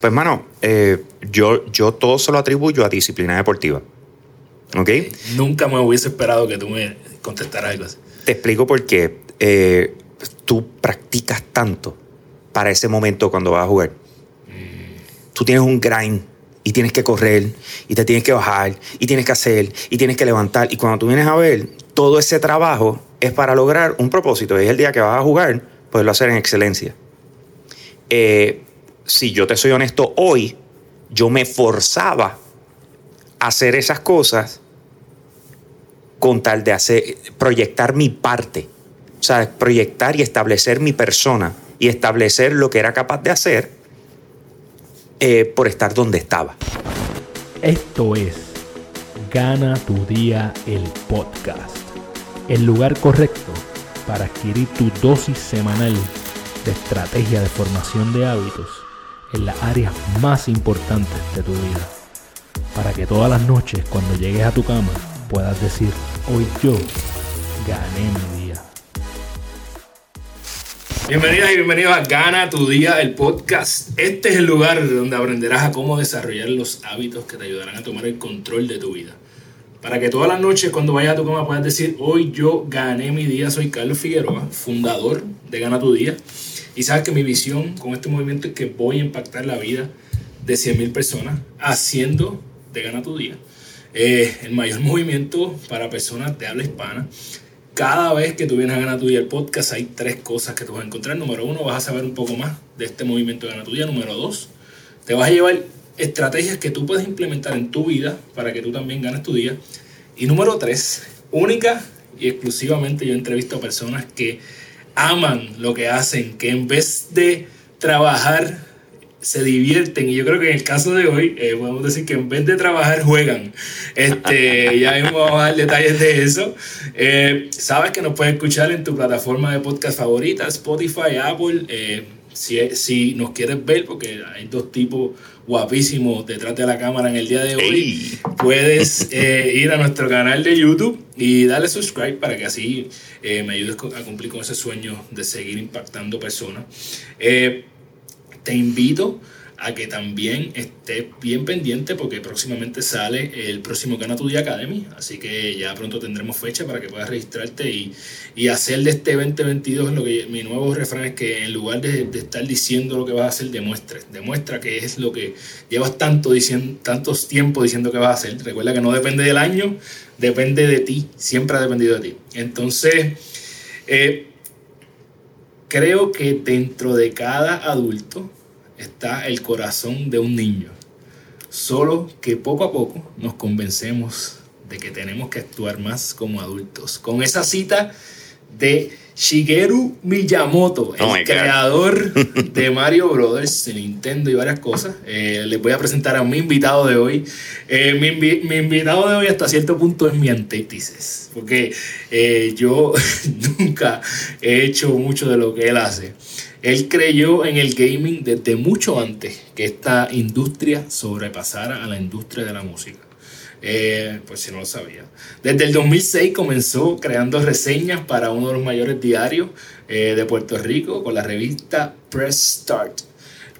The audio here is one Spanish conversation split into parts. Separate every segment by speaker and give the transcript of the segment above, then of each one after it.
Speaker 1: Pues, mano, eh, yo, yo todo se lo atribuyo a disciplina deportiva. ¿Ok?
Speaker 2: Nunca me hubiese esperado que tú me contestaras algo así.
Speaker 1: Te explico por qué. Eh, tú practicas tanto para ese momento cuando vas a jugar. Tú tienes un grind y tienes que correr y te tienes que bajar y tienes que hacer y tienes que levantar. Y cuando tú vienes a ver, todo ese trabajo es para lograr un propósito. Es el día que vas a jugar, poderlo hacer en excelencia. Eh, si yo te soy honesto, hoy yo me forzaba a hacer esas cosas con tal de hacer, proyectar mi parte. O sea, proyectar y establecer mi persona y establecer lo que era capaz de hacer eh, por estar donde estaba.
Speaker 3: Esto es Gana tu día el podcast. El lugar correcto para adquirir tu dosis semanal de estrategia de formación de hábitos en las áreas más importantes de tu vida. Para que todas las noches cuando llegues a tu cama puedas decir, hoy yo gané mi día.
Speaker 2: Bienvenidas y bienvenidos a Gana tu Día, el podcast. Este es el lugar donde aprenderás a cómo desarrollar los hábitos que te ayudarán a tomar el control de tu vida. Para que todas las noches cuando vayas a tu cama puedas decir, hoy yo gané mi día. Soy Carlos Figueroa, fundador de Gana tu Día. Y sabes que mi visión con este movimiento es que voy a impactar la vida de 100.000 personas haciendo de Gana tu Día. Eh, el mayor movimiento para personas de habla hispana cada vez que tú vienes a Gana tu Día el podcast hay tres cosas que tú vas a encontrar. Número uno, vas a saber un poco más de este movimiento de Gana tu Día. Número dos, te vas a llevar estrategias que tú puedes implementar en tu vida para que tú también ganes tu día. Y número tres, única y exclusivamente yo entrevisto a personas que aman lo que hacen, que en vez de trabajar se divierten. Y yo creo que en el caso de hoy eh, podemos decir que en vez de trabajar juegan. Este ya mismo vamos a dar detalles de eso. Eh, sabes que nos puedes escuchar en tu plataforma de podcast favorita Spotify Apple. Eh, si, si nos quieres ver porque hay dos tipos guapísimos detrás de la cámara en el día de hoy puedes ir a nuestro canal de YouTube y darle subscribe para que así me ayudes a cumplir con ese sueño de seguir impactando personas. Te invito a que también estés bien pendiente porque próximamente sale el próximo Gana Tu Día Academy, así que ya pronto tendremos fecha para que puedas registrarte y, y hacer de este 2022 lo que mi nuevo refrán es que en lugar de, estar diciendo lo que vas a hacer, demuestres, demuestra que es lo que llevas tanto diciendo, tantos tiempos diciendo que vas a hacer. Recuerda que no depende del año, depende de ti, siempre ha dependido de ti. Entonces, eh, creo que dentro de cada adulto, está el corazón de un niño. Solo que poco a poco nos convencemos de que tenemos que actuar más como adultos. Con esa cita de Shigeru Miyamoto, el oh creador de Mario Brothers, de Nintendo y varias cosas. Eh, les voy a presentar a mi invitado de hoy. Eh, mi, mi, invitado de hoy hasta cierto punto es mi antítesis, porque eh, yo nunca he hecho mucho de lo que él hace. Él creyó en el gaming desde mucho antes que esta industria sobrepasara a la industria de la música. Eh, pues si no lo sabía. Desde el 2006 comenzó creando reseñas para uno de los mayores diarios eh, de Puerto Rico con la revista Press Start.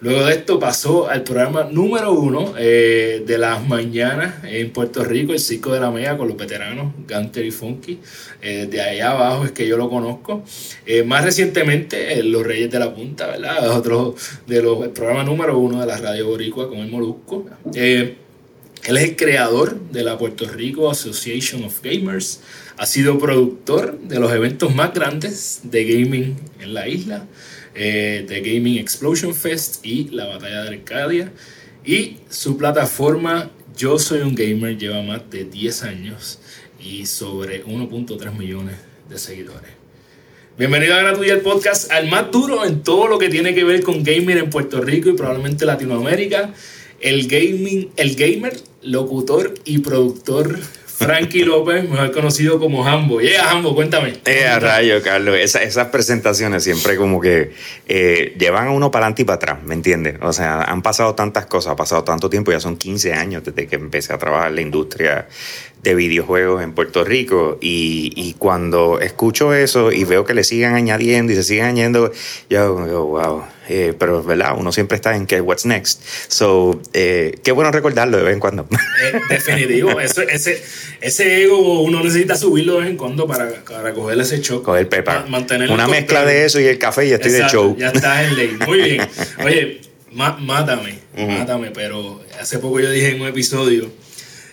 Speaker 2: Luego de esto pasó al programa número uno eh, de las mañanas en Puerto Rico, el Circo de la Mega con los veteranos Gunter y Funky. Eh, de allá abajo es que yo lo conozco. Eh, más recientemente, Los Reyes de la Punta, ¿verdad? Otro de los, el programa número uno de la Radio Boricua con el Molusco. él es el creador de la Puerto Rico Association of Gamers. Ha sido productor de los eventos más grandes de gaming en la isla eh, The Gaming Explosion Fest y la Batalla de Arcadia. Y su plataforma Yo Soy un Gamer lleva más de 10 años y sobre 1.3 millones de seguidores. Bienvenido a Gratuya el podcast, al más duro en todo lo que tiene que ver con gaming en Puerto Rico y probablemente Latinoamérica. El gaming, el gamer, locutor y productor Frankie López, mejor conocido como Hambo. Yeah, Hambo, cuéntame.
Speaker 1: Eh, rayo, Carlos. esas presentaciones siempre como que eh, llevan a uno para adelante y para atrás, ¿me entiendes? O sea, han pasado tantas cosas, ha pasado tanto tiempo, ya son 15 años desde que empecé a trabajar en la industria de videojuegos en Puerto Rico y, y cuando escucho eso y veo que le siguen añadiendo y se siguen añadiendo, yo digo, wow. Eh, pero, ¿verdad? Uno siempre está en que, what's next? So, eh, qué bueno recordarlo de vez en cuando.
Speaker 2: Eh, definitivo. Eso, ese, ese ego uno necesita subirlo de vez en cuando para, para coger ese shock.
Speaker 1: Coger pepa.
Speaker 2: Ma- mantenerlo
Speaker 1: Una mezcla de eso y el café y estoy de
Speaker 2: Exacto,
Speaker 1: show.
Speaker 2: Ya estás en ley. Muy bien. Oye, má- mátame,
Speaker 1: Ujú.
Speaker 2: mátame, pero hace poco yo dije en un episodio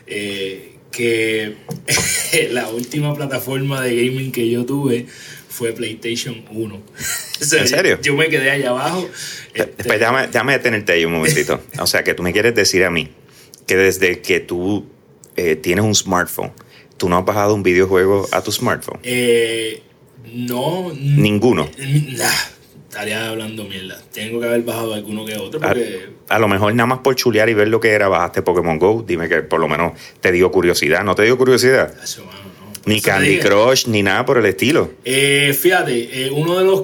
Speaker 2: eh, que la última plataforma de gaming que yo tuve fue PlayStation 1. O sea,
Speaker 1: ¿En serio?
Speaker 2: Yo me quedé allá abajo. este,
Speaker 1: déjame, déjame detenerte ahí un momentito. O sea, que tú me quieres decir a mí que desde que tú eh, tienes un smartphone, tú no has bajado un videojuego a tu smartphone.
Speaker 2: eh, no.
Speaker 1: Ninguno.
Speaker 2: Nah, estaría hablando mierda. Tengo que haber bajado alguno que otro
Speaker 1: A,
Speaker 2: porque.
Speaker 1: a lo mejor nada más por chulear y ver lo que era, bajaste Pokémon Go. Dime que por lo menos te dio curiosidad. ¿No te dio curiosidad?
Speaker 2: Eso, mano, no. Por
Speaker 1: Ni Candy. Crush, ni nada por el estilo.
Speaker 2: Eh, fíjate, eh, uno de los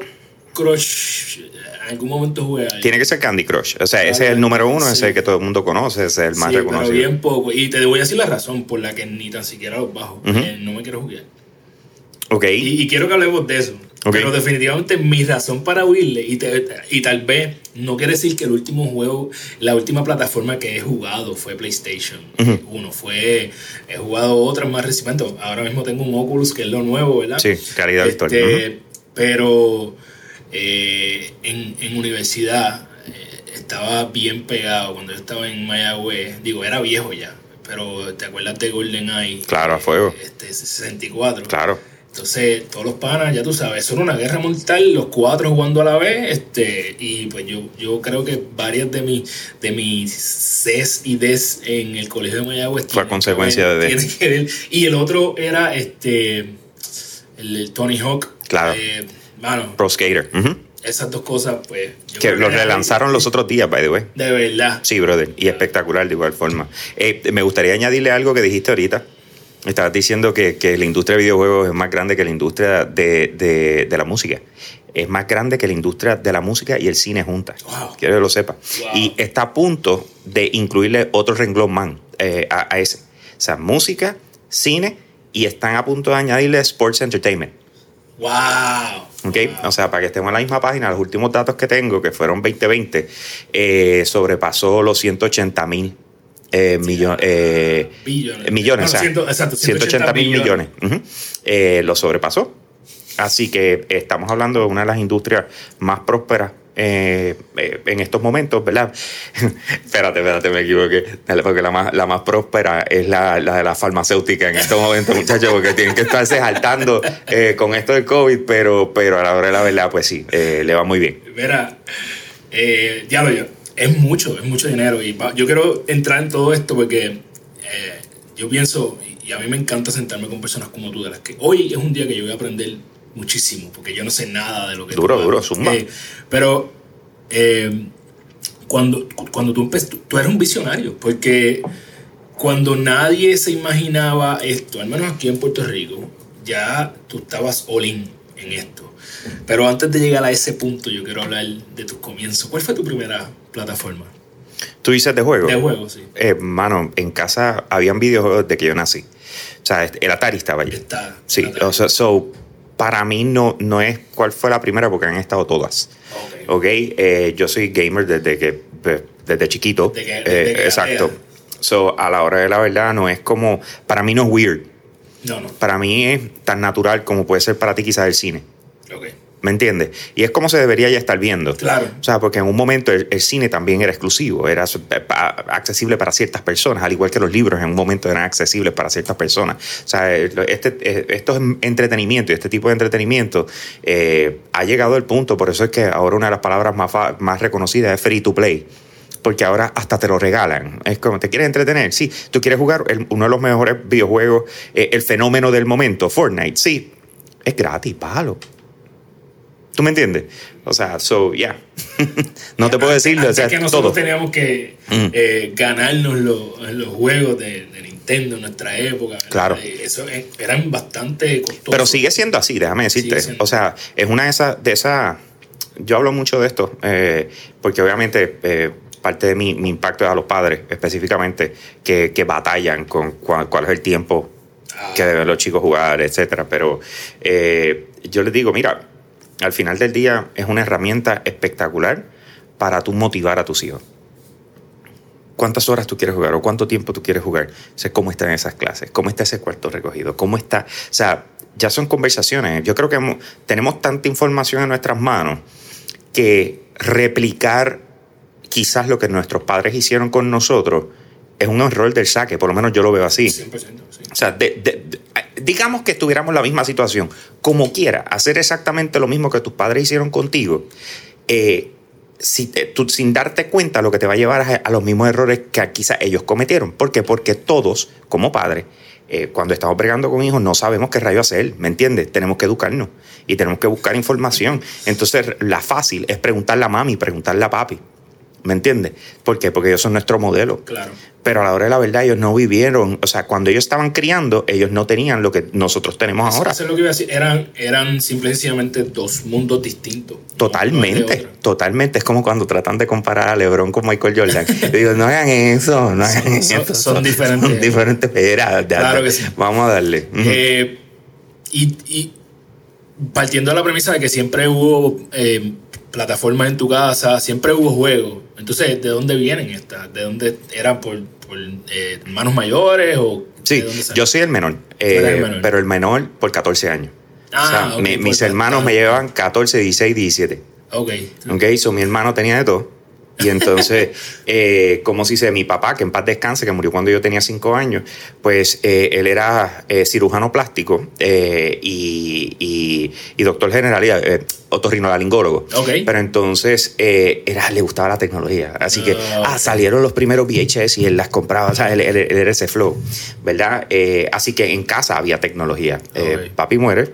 Speaker 2: Crush. En algún momento jugué.
Speaker 1: Tiene que ser Candy Crush. O sea, ese es el número uno, ese es el que todo el mundo conoce, ese es el más
Speaker 2: Sí, pero
Speaker 1: reconocido.
Speaker 2: bien poco. Y te voy a decir la razón por la que ni tan siquiera los bajo. Eh, no me quiero jugar.
Speaker 1: Ok.
Speaker 2: Y, y quiero que hablemos de eso. Pero definitivamente mi razón para huirle, y, te- y tal vez no quiere decir que el último juego, la última plataforma que he jugado fue PlayStation
Speaker 1: Ujú.
Speaker 2: 1. Fue, he jugado otras más recientes. Ahora mismo tengo un Oculus que es lo nuevo, ¿verdad?
Speaker 1: Sí, calidad
Speaker 2: Este,
Speaker 1: virtual.
Speaker 2: Pero eh, en, en universidad eh, estaba bien pegado cuando yo estaba en Mayagüez. Digo, era viejo ya. Pero ¿te acuerdas de GoldenEye?
Speaker 1: Claro, a fuego.
Speaker 2: Este, 64.
Speaker 1: Claro.
Speaker 2: Entonces, todos los panas, ya tú sabes, era una guerra mortal, los cuatro jugando a la vez, este, y pues yo, yo creo que varias de mis de mis Cs y Ds en el colegio de Mayagüez
Speaker 1: Fue consecuencia
Speaker 2: que ver-
Speaker 1: de
Speaker 2: que ver. Y el otro era este el, el Tony Hawk.
Speaker 1: Claro.
Speaker 2: Eh, mano,
Speaker 1: Pro Skater.
Speaker 2: Esas dos cosas, pues. yo
Speaker 1: Que
Speaker 2: creo
Speaker 1: lo
Speaker 2: era-
Speaker 1: relanzaron los otros días, by the way.
Speaker 2: De verdad.
Speaker 1: Sí, brother. Y espectacular de igual forma. Eh, me gustaría añadirle algo que dijiste ahorita. Estabas diciendo que, que la industria de videojuegos es más grande que la industria de, de- de la música. Es más grande que la industria de la música y el cine juntas.
Speaker 2: Wow.
Speaker 1: Quiero que lo sepas.
Speaker 2: Wow.
Speaker 1: Y está a punto de incluirle otro renglón más eh, a, a ese. O sea, música, cine y están a punto de añadirle sports entertainment.
Speaker 2: Wow.
Speaker 1: ¿ok? O sea, para que estemos en la misma página, los últimos datos que tengo, que fueron 2020, eh, sobrepasó los 180 mil eh, eh,
Speaker 2: Billones.
Speaker 1: millones.
Speaker 2: No,
Speaker 1: o sea,
Speaker 2: ciento- exacto,
Speaker 1: 180 mil millones. Eh, lo sobrepasó. Así que estamos hablando de una de las industrias más prósperas eh, eh, en estos momentos, ¿verdad? espérate, espérate, me equivoqué. Porque la más, la más próspera es la, la de la farmacéutica en estos momentos, muchachos, porque tienen que estarse saltando eh, con esto del COVID, pero, pero a la hora de la verdad, pues sí, le va muy bien.
Speaker 2: Mira, eh, diablo, yo, es mucho, es mucho dinero. Y va- yo quiero entrar en todo esto porque eh, yo pienso, y a mí me encanta sentarme con personas como tú, de las que hoy es un día que yo voy a aprender muchísimo, porque yo no sé nada de lo que
Speaker 1: Duro, duro, zumba.
Speaker 2: Eh, pero eh, cuando, cuando tú empezaste, tú, tú eres un visionario, porque cuando nadie se imaginaba esto, al menos aquí en Puerto Rico, ya tú estabas all in en esto. Pero antes de llegar a ese punto, yo quiero hablar de tus comienzos. ¿Cuál fue tu primera plataforma
Speaker 1: ¿Tú dices de juego?
Speaker 2: de juego? Sí.
Speaker 1: Eh, mano, en casa habían videojuegos de que yo nací. O sea, el Atari estaba allí.
Speaker 2: Está.
Speaker 1: Sí, o sea, so, para mí no, no es cuál fue la primera porque han estado todas.
Speaker 2: Ok.
Speaker 1: Ok, eh, yo soy gamer desde que pues, desde chiquito.
Speaker 2: Desde que-
Speaker 1: Eh,
Speaker 2: desde que
Speaker 1: exacto.
Speaker 2: gatea.
Speaker 1: So, a la hora de la verdad no es como, para mí no es weird.
Speaker 2: No, no.
Speaker 1: Para mí es tan natural como puede ser para ti quizás el cine.
Speaker 2: Ok.
Speaker 1: ¿Me entiendes? Y es como se debería ya estar viendo.
Speaker 2: Claro.
Speaker 1: O sea, porque en un momento el, el cine también era exclusivo, era pa- accesible para ciertas personas, al igual que los libros en un momento eran accesibles para ciertas personas. O sea, eh, este, eh, esto es entretenimiento y este tipo de entretenimiento eh, ha llegado al punto, por eso es que ahora una de las palabras más, más reconocidas es free to play. Porque ahora hasta te lo regalan. Es como, ¿te quieres entretener? Sí. ¿Tú quieres jugar el- uno de los mejores videojuegos, eh, el fenómeno del momento, Fortnite? Sí. Es gratis, palo. ¿Tú me entiendes? O sea, so, yeah. no te puedo decir, o sea,
Speaker 2: que nosotros
Speaker 1: todo.
Speaker 2: teníamos que
Speaker 1: Mm.
Speaker 2: eh, ganarnos los, los juegos de, de Nintendo en nuestra época. ¿verdad?
Speaker 1: Claro.
Speaker 2: Eso eran bastante costosos.
Speaker 1: Pero sigue siendo así, déjame decirte. O sea, es una de esas, de esas. Yo hablo mucho de esto, eh, porque obviamente eh, parte de mi, mi impacto es a los padres específicamente que, que batallan con cuál es el tiempo que deben los chicos jugar, etcétera. Pero yo les digo, mira, al final del día es una herramienta espectacular para tú motivar a tus hijos. ¿Cuántas horas tú quieres jugar o cuánto tiempo tú quieres jugar? O sea, ¿Cómo están esas clases? ¿Cómo está ese cuarto recogido? ¿Cómo está? O sea, ya son conversaciones. Yo creo que tenemos tanta información en nuestras manos que replicar quizás lo que nuestros padres hicieron con nosotros es un error del saque, por lo menos yo lo veo así.
Speaker 2: 100%, sí.
Speaker 1: O sea, de- de- de- digamos que estuviéramos en la misma situación, como quiera, hacer exactamente lo mismo que tus padres hicieron contigo, eh, si te- tú, sin darte cuenta, lo que te va a llevar a, a los mismos errores que quizás ellos cometieron. ¿Por qué? Porque todos, como padres, eh, cuando estamos bregando con hijos, no sabemos qué rayo hacer, ¿me entiendes? Tenemos que educarnos y tenemos que buscar información. Entonces, la fácil es preguntarle a mami, preguntarle a papi, ¿me entiendes? ¿Por qué? Porque ellos son nuestro modelo.
Speaker 2: Claro.
Speaker 1: Pero a la hora de la verdad, ellos no vivieron, o sea, cuando ellos estaban criando, ellos no tenían lo que nosotros tenemos ahora.
Speaker 2: Eso es lo que iba a decir. Eran, eran simple y sencillamente dos mundos distintos.
Speaker 1: Totalmente, totalmente. Es como cuando tratan de comparar a LeBron con Michael Jordan. Yo digo, no hagan eso, no hagan
Speaker 2: Son-
Speaker 1: eso.
Speaker 2: son diferentes.
Speaker 1: Son diferentes. Era,
Speaker 2: Claro que sí.
Speaker 1: Vamos a darle.
Speaker 2: Eh, y, y partiendo de la premisa de que siempre hubo eh, plataformas en tu casa, siempre hubo juegos. Entonces, ¿de dónde vienen estas? ¿De dónde eran por, por, eh, hermanos mayores o
Speaker 1: Sí, yo soy el menor, eh,
Speaker 2: el menor.
Speaker 1: pero el menor por 14 años.
Speaker 2: Ah,
Speaker 1: o sea,
Speaker 2: ok,
Speaker 1: mi-
Speaker 2: por
Speaker 1: mis hermanos me llevan 14, 16, 17.
Speaker 2: Ok.
Speaker 1: ¿Ok? So, mi hermano tenía de todo. Y entonces, eh, como dice, mi papá, que en paz descanse, que murió cuando yo tenía cinco años, pues eh, él era eh, cirujano plástico y, y- y doctor general, y, otorrinolaringólogo. Pero entonces, era, le gustaba la tecnología. Así que,
Speaker 2: Ah,
Speaker 1: ah, salieron los primeros VHS y él las compraba. O sea, él, él- él era ese flow, ¿verdad? Así que en casa había tecnología. Papi muere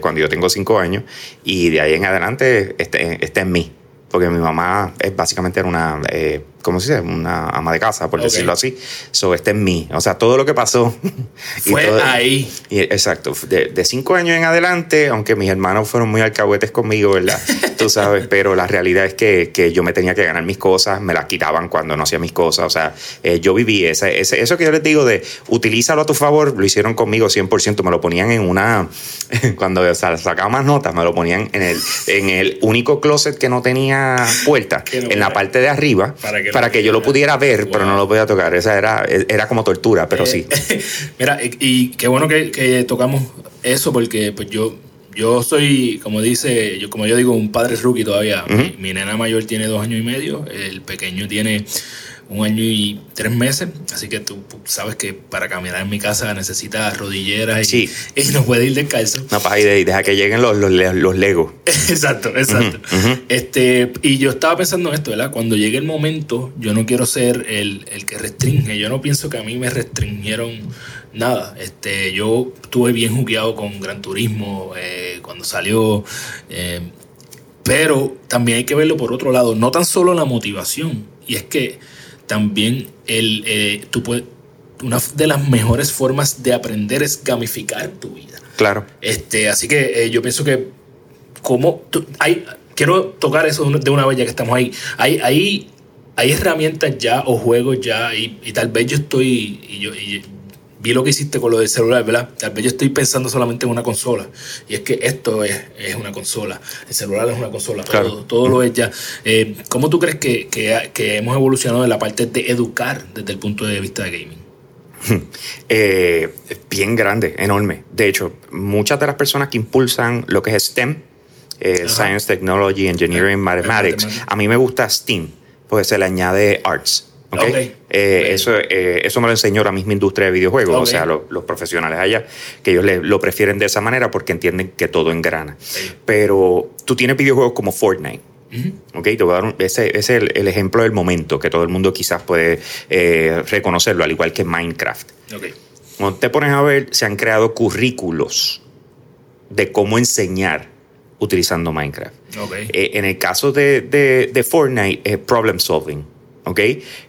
Speaker 1: cuando yo tengo cinco años y de ahí en adelante este, está en mí. Porque mi mamá es básicamente era una, eh, ¿cómo se dice? Una ama de casa, por decirlo así. So, está en mí. O sea, todo lo que pasó. y
Speaker 2: Fue
Speaker 1: todo-
Speaker 2: ahí.
Speaker 1: y, exacto. De, de cinco años en adelante, aunque mis hermanos fueron muy alcahuetes conmigo, ¿verdad? Tú sabes, pero la realidad es que, que yo me tenía que ganar mis cosas, me las quitaban cuando no hacía mis cosas. O sea, eh, yo viví ese, ese- eso que yo les digo de utilízalo a tu favor, lo hicieron conmigo 100%. Me lo ponían en una, cuando o sea, sacaba más notas, me lo ponían en el, en el único closet que no tenía puerta,
Speaker 2: no
Speaker 1: en la parte de arriba,
Speaker 2: Para
Speaker 1: para
Speaker 2: que
Speaker 1: yo lo
Speaker 2: pudiera-
Speaker 1: ver, pero no lo podía tocar. Esa era, era como tortura, pero sí.
Speaker 2: Eh, Mira, y, qué bueno que, que tocamos eso porque pues yo yo soy, como dice, yo como yo digo, un padre rookie todavía. mi, mi nena mayor tiene dos años y medio, el pequeño tiene un año y tres meses, así que tú sabes que para caminar en mi casa necesita rodilleras y,
Speaker 1: Sí.
Speaker 2: y no puede ir descalzo.
Speaker 1: No, ahí de- deja que lleguen los, los, los Legos.
Speaker 2: exacto, exacto. Este, y yo estaba pensando en esto, ¿verdad? Cuando llegue el momento, yo no quiero ser el, el que restringe. Yo no pienso que a mí me restringieron nada. Este, yo estuve bien jugueado con Gran Turismo eh, cuando salió. eh, pero también hay que verlo por otro lado, no tan solo la motivación, y es que también el, eh, tú puedes, una de las mejores formas de aprender es gamificar tu vida.
Speaker 1: Claro.
Speaker 2: Este, así que eh, yo pienso que como tú- hay, quiero tocar eso de una- vez ya que estamos ahí. Hay, hay, hay herramientas ya o juegos ya y, y tal vez yo estoy y yo y vi lo que hiciste con lo del celular, ¿verdad? Tal vez yo estoy pensando solamente en una consola y es que esto es, es una consola, el celular es una consola,
Speaker 1: Claro.
Speaker 2: todo, todo lo es ya. Eh, ¿Cómo tú crees que, que, que hemos evolucionado en la parte de educar desde el punto de vista de gaming?
Speaker 1: Eh, bien grande, enorme. De hecho, muchas de las personas que impulsan lo que es STEM, eh. Science, Technology, Engineering, Mathematics,
Speaker 2: Mathematics.
Speaker 1: a mí me gusta STEAM, porque se le añade Arts. ¿Ok?
Speaker 2: Ok.
Speaker 1: Eh, eso, eh, eso me lo enseñó la misma industria de videojuegos, o sea, lo- los profesionales allá, que ellos le- lo prefieren de esa manera porque entienden que todo engrana. Pero tú tienes videojuegos como Fortnite.
Speaker 2: Ujú.
Speaker 1: Ok, te voy a dar un- ese, ese es el, el ejemplo del momento que todo el mundo quizás puede eh, reconocerlo, al igual que Minecraft. Cuando te pones a ver, se han creado currículos de cómo enseñar utilizando Minecraft. En el caso de, de, de Fortnite, es problem solving, ¿ok?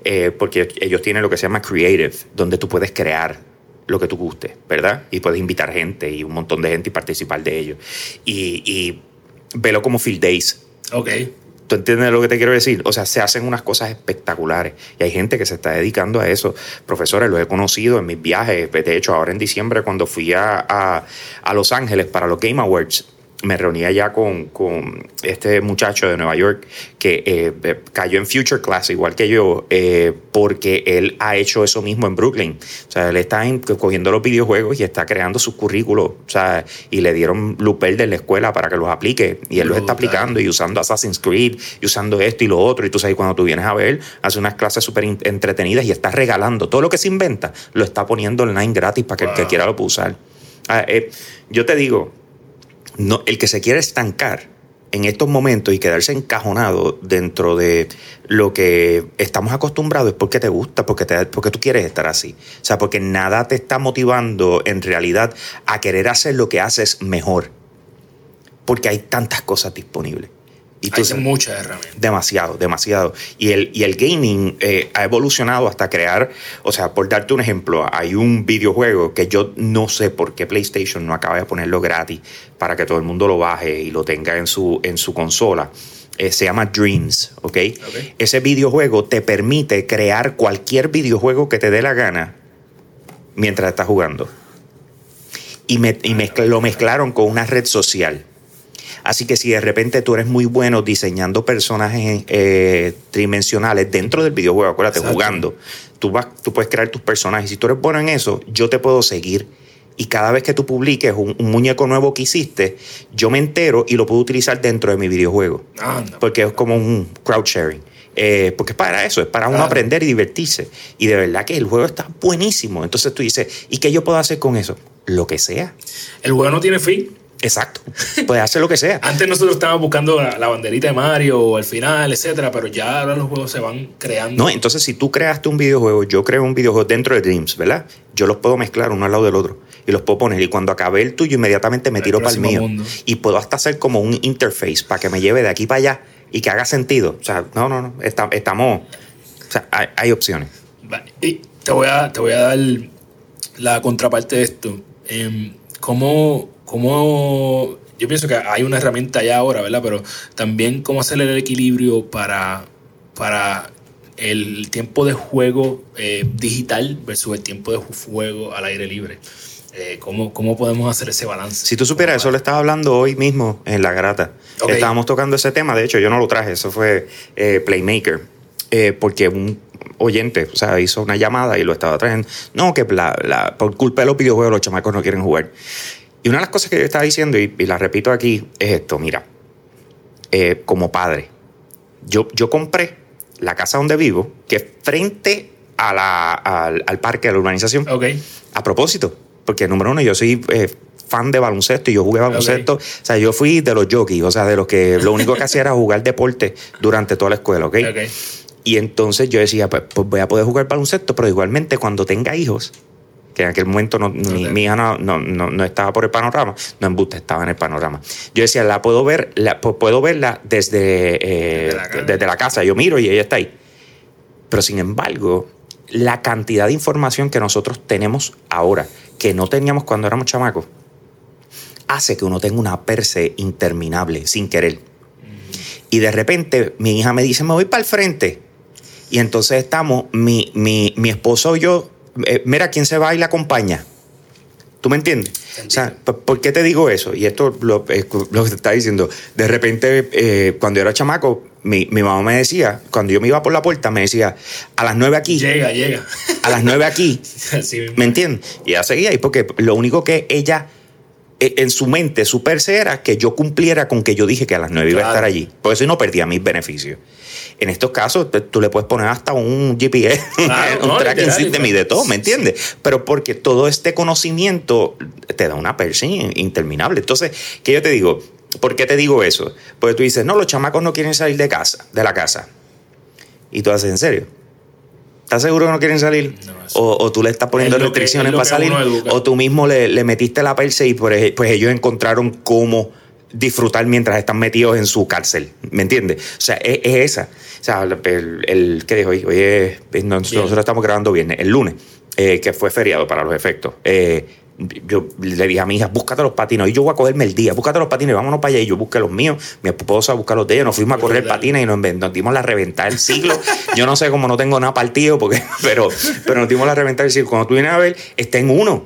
Speaker 1: Eh, porque ellos tienen lo que se llama creative, donde tú puedes crear lo que tú guste, ¿verdad? Y puedes invitar gente y un montón de gente y participar de ello. Y, y velo como Field Days.
Speaker 2: Ok.
Speaker 1: ¿Tú entiendes lo que te quiero decir? O sea, se hacen unas cosas espectaculares y hay gente que se está dedicando a eso. Profesores, los he conocido en mis viajes. De hecho, ahora en diciembre, cuando fui a, a, a Los Ángeles para los Game Awards, me reunía ya con, con, este muchacho de Nueva York que eh, eh, cayó en Future Class, igual que yo, eh, porque él ha hecho eso mismo en Brooklyn. O sea, él está cogiendo los videojuegos y está creando sus currículos. O sea, y le dieron luz verde en la escuela para que los aplique. Y él los está aplicando y usando Assassin's Creed y usando esto y lo otro. Y tú sabes, cuando tú vienes a ver, hace unas clases súper entretenidas y está regalando todo lo que se inventa, lo está poniendo online gratis para que el que quiera lo pueda usar. Ah, yo te digo, no, el que se quiere estancar en estos momentos y quedarse encajonado dentro de lo que estamos acostumbrados es porque te gusta, porque, te, porque tú quieres estar así. O sea, porque nada te está motivando en realidad a querer hacer lo que haces mejor. Porque hay tantas cosas disponibles.
Speaker 2: Y Hay muchas herramientas.
Speaker 1: Demasiado, demasiado. Y el, y el gaming eh, ha evolucionado hasta crear, o sea, por darte un ejemplo, hay un videojuego que yo no sé por qué PlayStation no acaba de ponerlo gratis para que todo el mundo lo baje y lo tenga en su, en su consola. Eh, se llama Dreams, ¿ok? Ese videojuego te permite crear cualquier videojuego que te dé la gana mientras estás jugando. Y, me, y lo mezclaron con una red social. Así que si de repente tú eres muy bueno diseñando personajes eh, tridimensionales dentro del videojuego, acuérdate, jugando, tú, vas, tú puedes crear tus personajes. Si tú eres bueno en eso, yo te puedo seguir. Y cada vez que tú publiques un, muñeco nuevo que hiciste, yo me entero y lo puedo utilizar dentro de mi videojuego. Porque es como un crowd sharing. Eh, porque es para eso, es para uno aprender y divertirse. Y de verdad que el juego está buenísimo. Entonces tú dices, ¿y qué yo puedo hacer con eso? Lo que sea.
Speaker 2: El juego no tiene fin.
Speaker 1: Exacto. Puede hacer lo que sea.
Speaker 2: Antes nosotros estábamos buscando la, banderita de Mario o el final, etcétera, pero ya ahora los juegos se van creando.
Speaker 1: No, entonces si tú creaste un videojuego, yo creo un videojuego dentro de Dreams, ¿verdad? Yo los puedo mezclar uno al lado del otro y los puedo poner. Y cuando acabe el tuyo, inmediatamente me tiro para el mío. Y puedo hasta hacer como un interface para que me lleve de aquí para allá y que haga sentido. O sea, no, no, no. estamos. O sea, hay, opciones.
Speaker 2: Y te voy a, te voy a dar la contraparte de esto. Em, ¿Cómo cómo yo pienso que hay una herramienta ya ahora, ¿verdad? Pero también cómo hacer el equilibrio para, para el tiempo de juego eh, digital versus el tiempo de juego al aire libre. Eh, ¿cómo, ¿cómo, podemos hacer ese balance?
Speaker 1: Si tú supieras, eso lo estaba hablando hoy mismo en La Grata. Estábamos tocando ese tema, de hecho yo no lo traje, eso fue eh, Playmaker, porque un oyente, o sea, hizo una llamada y lo estaba trayendo. No, que por culpa de los videojuegos los chamacos no quieren jugar. Y una de las cosas que yo estaba diciendo, y, la repito aquí, es esto, mira, eh, como padre, yo, yo compré la casa donde vivo, que es frente a la, al, parque de la urbanización.
Speaker 2: Ok.
Speaker 1: A propósito, porque número uno, yo soy eh, fan de baloncesto y yo jugué baloncesto. O sea, yo fui de los jockeys, o sea, de los que lo único que hacía era jugar deporte durante toda la escuela, ¿ok? okay. Y entonces yo decía, pues, pues voy a poder jugar baloncesto, pero igualmente cuando tenga hijos, que en aquel momento no, mi, hija no, no, estaba por el panorama, no en buste, estaba en el panorama. Yo decía, la puedo ver, la, puedo verla desde, eh, desde, la casa, yo miro y ella está ahí. Pero sin embargo, la cantidad de información que nosotros tenemos ahora, que no teníamos cuando éramos chamacos, hace que uno tenga una perse interminable sin querer. Y de repente mi hija me dice, me voy para el frente. Y entonces estamos, mi, mi, mi esposo y yo eh, mira, ¿quién se va y la acompaña? ¿Tú me entiendes? O sea, ¿por qué te digo eso? Y esto lo, que te está diciendo. De repente, eh, cuando yo era chamaco, mi, mamá me decía, cuando yo me iba por la puerta, me decía, a las nueve aquí.
Speaker 2: Llega, llega.
Speaker 1: A las nueve aquí. ¿Me entiendes? Y ella seguía ahí porque lo único que ella e, en su mente, su perse era que yo cumpliera con que yo dije que a las nueve iba a estar allí. Por eso no perdía mis beneficios. En estos casos, tú le puedes poner hasta un GPS, un tracking system y de todo, ¿me entiendes? Pero porque todo este conocimiento te da una persiana interminable. Entonces, ¿qué yo te digo? ¿Por qué te digo eso? Porque tú dices, no, los chamacos no quieren salir de casa, de la casa. Y tú haces, ¿en serio? ¿Estás seguro que no quieren salir? o, tú le estás poniendo restricciones para salir. O tú mismo le, metiste la perse y pues, pues ellos encontraron cómo disfrutar mientras están metidos en su cárcel. ¿Me entiendes? O sea, es, esa. O sea, el, el ¿qué dijo hoy? Hoy nosotros estamos grabando viernes, el lunes, eh, que fue feriado para los efectos. Eh, yo le dije a mi hija, búscate los patines. Y yo voy a cogerme el día, búscate los patines, vámonos para allá. Y yo busqué los míos, mi esposa busca los de ella. Nos fuimos a correr patines y nos, nos dimos la reventar el siglo. yo no sé cómo no tengo nada partido, porque, pero, pero nos dimos la reventar el siglo. Cuando tú vienes a ver, está en uno.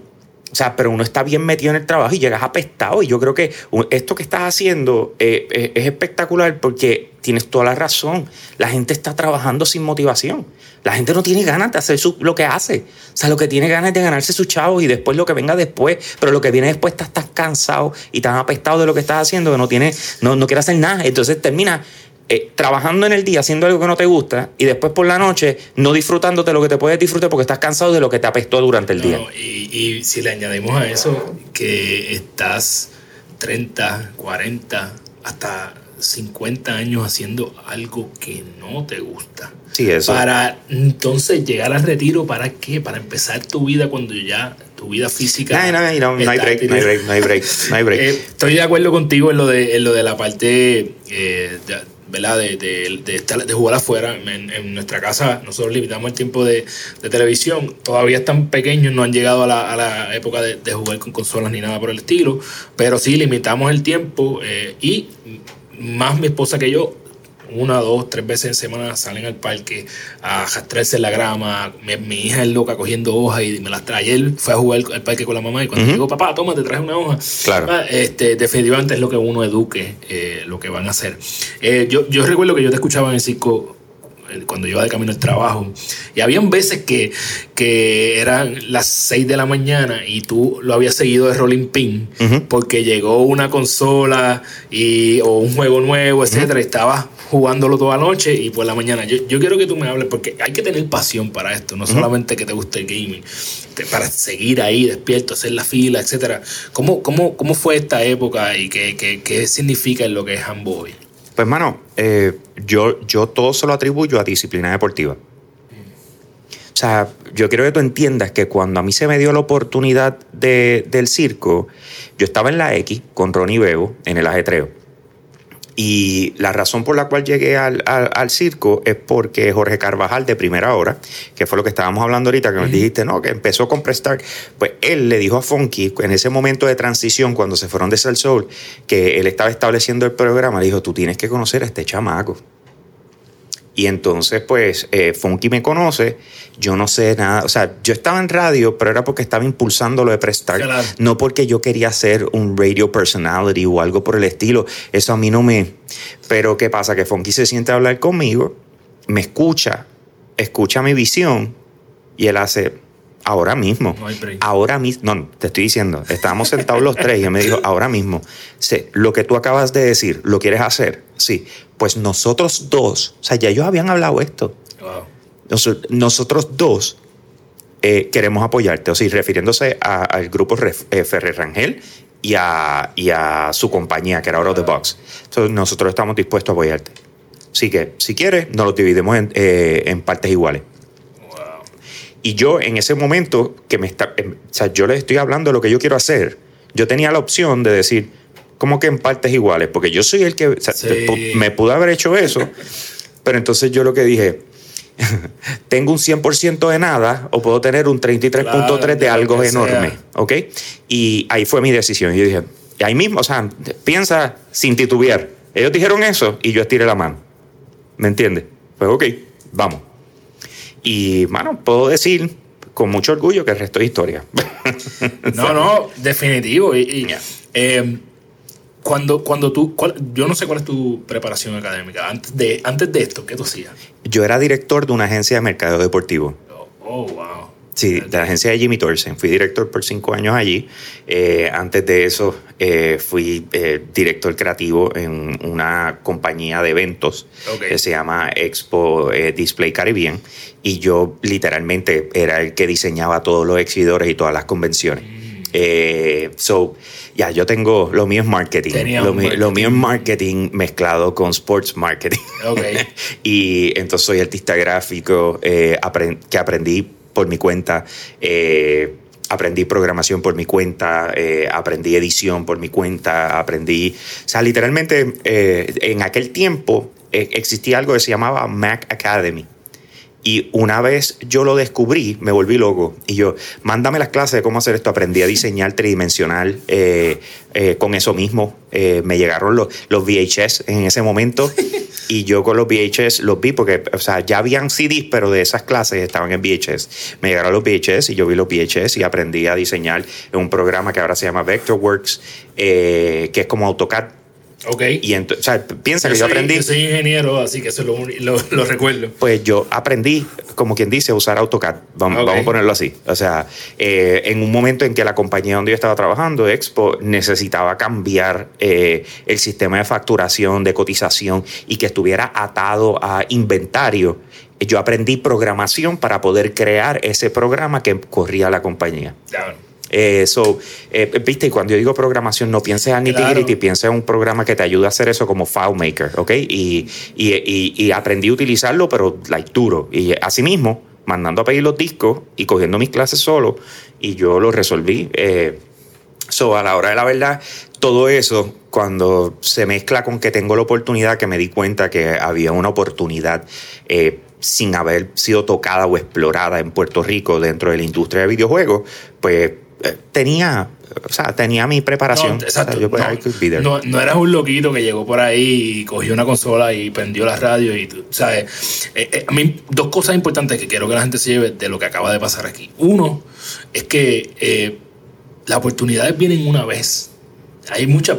Speaker 1: O sea, pero uno está bien metido en el trabajo y llegas apestado. Y yo creo que esto que estás haciendo eh, eh, es espectacular porque tienes toda la razón. La gente está trabajando sin motivación. La gente no tiene ganas de hacer lo que hace. O sea, lo que tiene ganas es de ganarse su chavo y después lo que venga después. Pero lo que viene después estás tan cansado y tan apestado de lo que estás haciendo que no, tiene, no, no quiere hacer nada. Entonces termina eh, trabajando en el día haciendo algo que no te gusta y después por la noche no disfrutándote lo que te puedes disfrutar porque estás cansado de lo que te apestó durante el día.
Speaker 2: Y, si le añadimos a eso que estás 30, 40, hasta 50 años haciendo algo que no te gusta.
Speaker 1: Sí, eso.
Speaker 2: Para entonces llegar al retiro, ¿para qué? Para empezar tu vida cuando ya tu vida física.
Speaker 1: No, no, no, no hay break, no hay break, no hay break, no hay break.
Speaker 2: Eh, estoy de acuerdo contigo en lo de, en lo de la parte eh, De, de, de, jugar afuera. En, nuestra casa nosotros limitamos el tiempo de, televisión. Todavía están pequeños, no han llegado a la, a la época de, jugar con consolas ni nada por el estilo, pero sí limitamos el tiempo eh, y más mi esposa que yo una, dos, tres veces en semana salen al parque a jastrarse en la grama. Mi, hija es loca cogiendo hojas y me las trae. Ayer fue a jugar al parque con la mamá y cuando digo, papá, toma, te traje una hoja.
Speaker 1: Claro.
Speaker 2: Ah, este, definitivamente es lo que uno eduque, eh, lo que van a hacer. Eh, yo, yo recuerdo que yo te escuchaba en el circo cuando iba de camino al trabajo. Y habían veces que, que eran las 6 de la mañana y tú lo habías seguido de Rolling Pin porque llegó una consola y, o un juego nuevo, etcétera, y estabas jugándolo toda la noche y por la mañana. Yo, yo, quiero que tú me hables porque hay que tener pasión para esto, no solamente que te guste el gaming, para seguir ahí despierto, hacer la fila, etcétera. ¿Cómo, cómo, cómo fue esta época y qué, qué, qué significa en lo que es handball?
Speaker 1: Pues, mano, eh, yo, yo todo se lo atribuyo a disciplina deportiva. O sea, yo quiero que tú entiendas que cuando a mí se me dio la oportunidad de, del circo, yo estaba en la X con Ronnie Bebo en el ajetreo. Y la razón por la cual llegué al, circo es porque Jorge Carvajal de primera hora, que fue lo que estábamos hablando ahorita, que nos dijiste, no, que empezó con Prestar, pues él le dijo a Funky en ese momento de transición, cuando se fueron de Sal Soul, que él estaba estableciendo el programa, le dijo, tú tienes que conocer a este chamaco. Y entonces, pues, eh, Funky me conoce, yo no sé nada, o sea, yo estaba en radio, pero era porque estaba impulsando lo de prestar, no porque yo quería ser un radio personality o algo por el estilo, eso a mí no me... Pero ¿qué pasa? Que Funky se siente a hablar conmigo, me escucha, escucha mi visión y él hace, ahora mismo, ahora mismo, no, te estoy diciendo, estábamos sentados los tres y él me dijo, ahora mismo, sé, lo que tú acabas de decir, ¿lo quieres hacer? Sí, pues nosotros dos, o sea, ya ellos habían hablado esto. nosotros dos eh, queremos apoyarte, o sea, refiriéndose al grupo eh, Ferrer Rangel y a, y a, su compañía, que era Out of the Box. Entonces, nosotros estamos dispuestos a apoyarte. Así que, si quieres, nos lo dividimos en, eh, en partes iguales. Y yo, en ese momento, que me está, em, o sea, yo les estoy hablando de lo que yo quiero hacer, yo tenía la opción de decir, como que en partes iguales, porque yo soy el que me pudo haber hecho eso, pero entonces yo lo que dije, tengo un 100% de nada o puedo tener un 33.3 de algo enorme, ¿ok? Y ahí fue mi decisión. Yo dije, ahí mismo, o sea, piensa sin titubear. Ellos dijeron eso y yo estiré la mano. ¿Me entiendes? Pues ok, vamos. Y, bueno, puedo decir con mucho orgullo que el resto es historia.
Speaker 2: no, no, definitivo. Y, eh, cuando, cuando tú, yo no sé cuál es tu preparación académica. Antes de, antes de esto, ¿qué tú hacías?
Speaker 1: Yo era director de una agencia de mercado deportivo.
Speaker 2: Oh, oh wow.
Speaker 1: Sí, de la agencia de Jimmy Torsen. Fui director por cinco años allí. Eh, antes de eso, eh, fui eh, director creativo en una compañía de eventos que se llama Expo Display Caribbean. Y yo literalmente era el que diseñaba todos los exhibidores y todas las convenciones. Mm. so, ya, yo tengo, lo mío es marketing. Lo, mío es marketing mezclado con sports marketing.
Speaker 2: Okay.
Speaker 1: y entonces soy artista gráfico eh, que aprendí por mi cuenta. Eh, aprendí programación por mi cuenta, eh, aprendí edición por mi cuenta, aprendí, o sea, literalmente en aquel tiempo existía algo que se llamaba Mac Academy Y una vez yo lo descubrí, me volví loco. Y yo, mándame las clases de cómo hacer esto. Aprendí a diseñar tridimensional eh, eh, con eso mismo. Eh, me llegaron los, los VHS en ese momento. Y yo con los VHS los vi porque, o sea, ya habían CDs, pero de esas clases estaban en VHS. Me llegaron los VHS y yo vi los VHS y aprendí a diseñar en un programa que ahora se llama Vectorworks, que es como AutoCAD
Speaker 2: Ok.
Speaker 1: y o sea, piensa que yo aprendí.
Speaker 2: Yo soy ingeniero, así que eso lo, uni- lo, lo recuerdo.
Speaker 1: Pues yo aprendí, como quien dice, a usar AutoCAD. Vamos a ponerlo así. O sea, eh, en un momento en que la compañía donde yo estaba trabajando, Expo, necesitaba cambiar eh, el sistema de facturación, de cotización y que estuviera atado a inventario. Yo aprendí programación para poder crear ese programa que corría la compañía.
Speaker 2: Claro.
Speaker 1: Eh, so, eh, viste, y cuando yo digo programación, no pienses en nitty
Speaker 2: Claro.
Speaker 1: gritty, piensa en un programa que te ayude a hacer eso como FileMaker, ¿ok? Y, y, y, y aprendí a utilizarlo, pero like duro. Y así mismo, mandando a pedir los discos y cogiendo mis clases solo, y yo lo resolví. Eh, so, a la hora de la verdad, todo eso, cuando se mezcla con que tengo la oportunidad, que me di cuenta que había una oportunidad eh, sin haber sido tocada o explorada en Puerto Rico dentro de la industria de videojuegos, pues eh, tenía, o sea, tenía mi preparación.
Speaker 2: No, exacto.
Speaker 1: O sea, yo,
Speaker 2: no, eras un loquito que llegó por ahí y cogió una consola y prendió la radio y tú, ¿sabes? Eh, eh, a mí, dos cosas importantes que quiero que la gente se lleve de lo que acaba de pasar aquí. Uno, es que eh, las oportunidades vienen una vez. Hay muchas,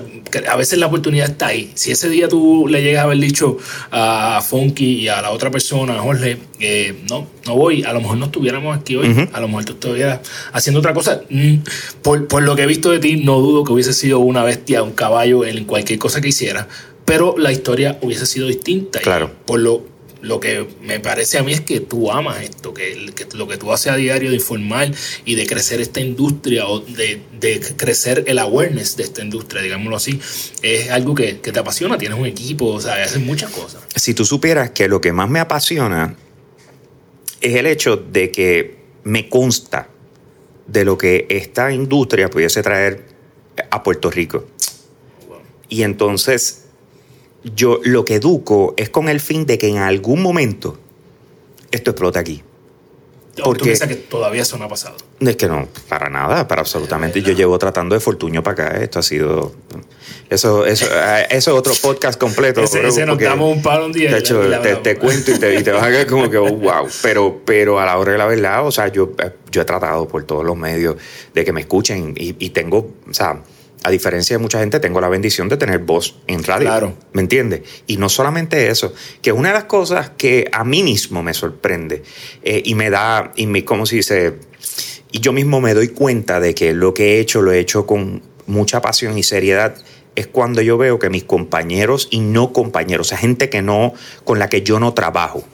Speaker 2: a veces la oportunidad está ahí. Si ese día tú le llegas a haber dicho a Funky y a la otra persona, a Jorge, eh, no, no voy, a lo mejor no estuviéramos aquí hoy, a lo mejor tú estuvieras haciendo otra cosa. Mm, Por, por lo que he visto de ti, no dudo que hubiese sido una bestia, un caballo en cualquier cosa que hiciera, pero la historia hubiese sido distinta.
Speaker 1: Claro.
Speaker 2: por lo, lo que me parece a mí es que tú amas esto, que, lo que tú haces a diario de informar y de crecer esta industria o de, de crecer el awareness de esta industria, digámoslo así, es algo que, que te apasiona. Tienes un equipo, o sea, haces muchas cosas.
Speaker 1: si tú supieras que lo que más me apasiona es el hecho de que me consta de lo que esta industria pudiese traer a Puerto Rico. Y entonces yo lo que educo es con el fin de que en algún momento esto explote aquí.
Speaker 2: ¿Tú
Speaker 1: Porque-
Speaker 2: piensas que todavía eso no ha pasado?
Speaker 1: No es que no, para nada, para absolutamente. Yo llevo tratando de Fortuño para acá. Esto ha sido. Eso, eso, eh, eso es otro podcast completo.
Speaker 2: Ese,
Speaker 1: bro,
Speaker 2: ese nos damos un palo un día.
Speaker 1: de hecho,
Speaker 2: la
Speaker 1: te, te cuento y te, y te vas a quedar como que, oh, wow. Pero, pero a la hora de la verdad, o sea, yo, eh, yo he tratado por todos los medios de que me escuchen y, y tengo, o sea, a diferencia de mucha gente, tengo la bendición de tener voz en radio.
Speaker 2: Claro.
Speaker 1: ¿Me entiendes? Y no solamente eso, que es una de las cosas que a mí mismo me sorprende eh, y me da, y me, ¿cómo se dice? Y yo mismo me doy cuenta de que lo que he hecho lo he hecho con mucha pasión y seriedad. Es cuando yo veo que mis compañeros y no compañeros, o sea, gente que no, con la que yo no trabajo,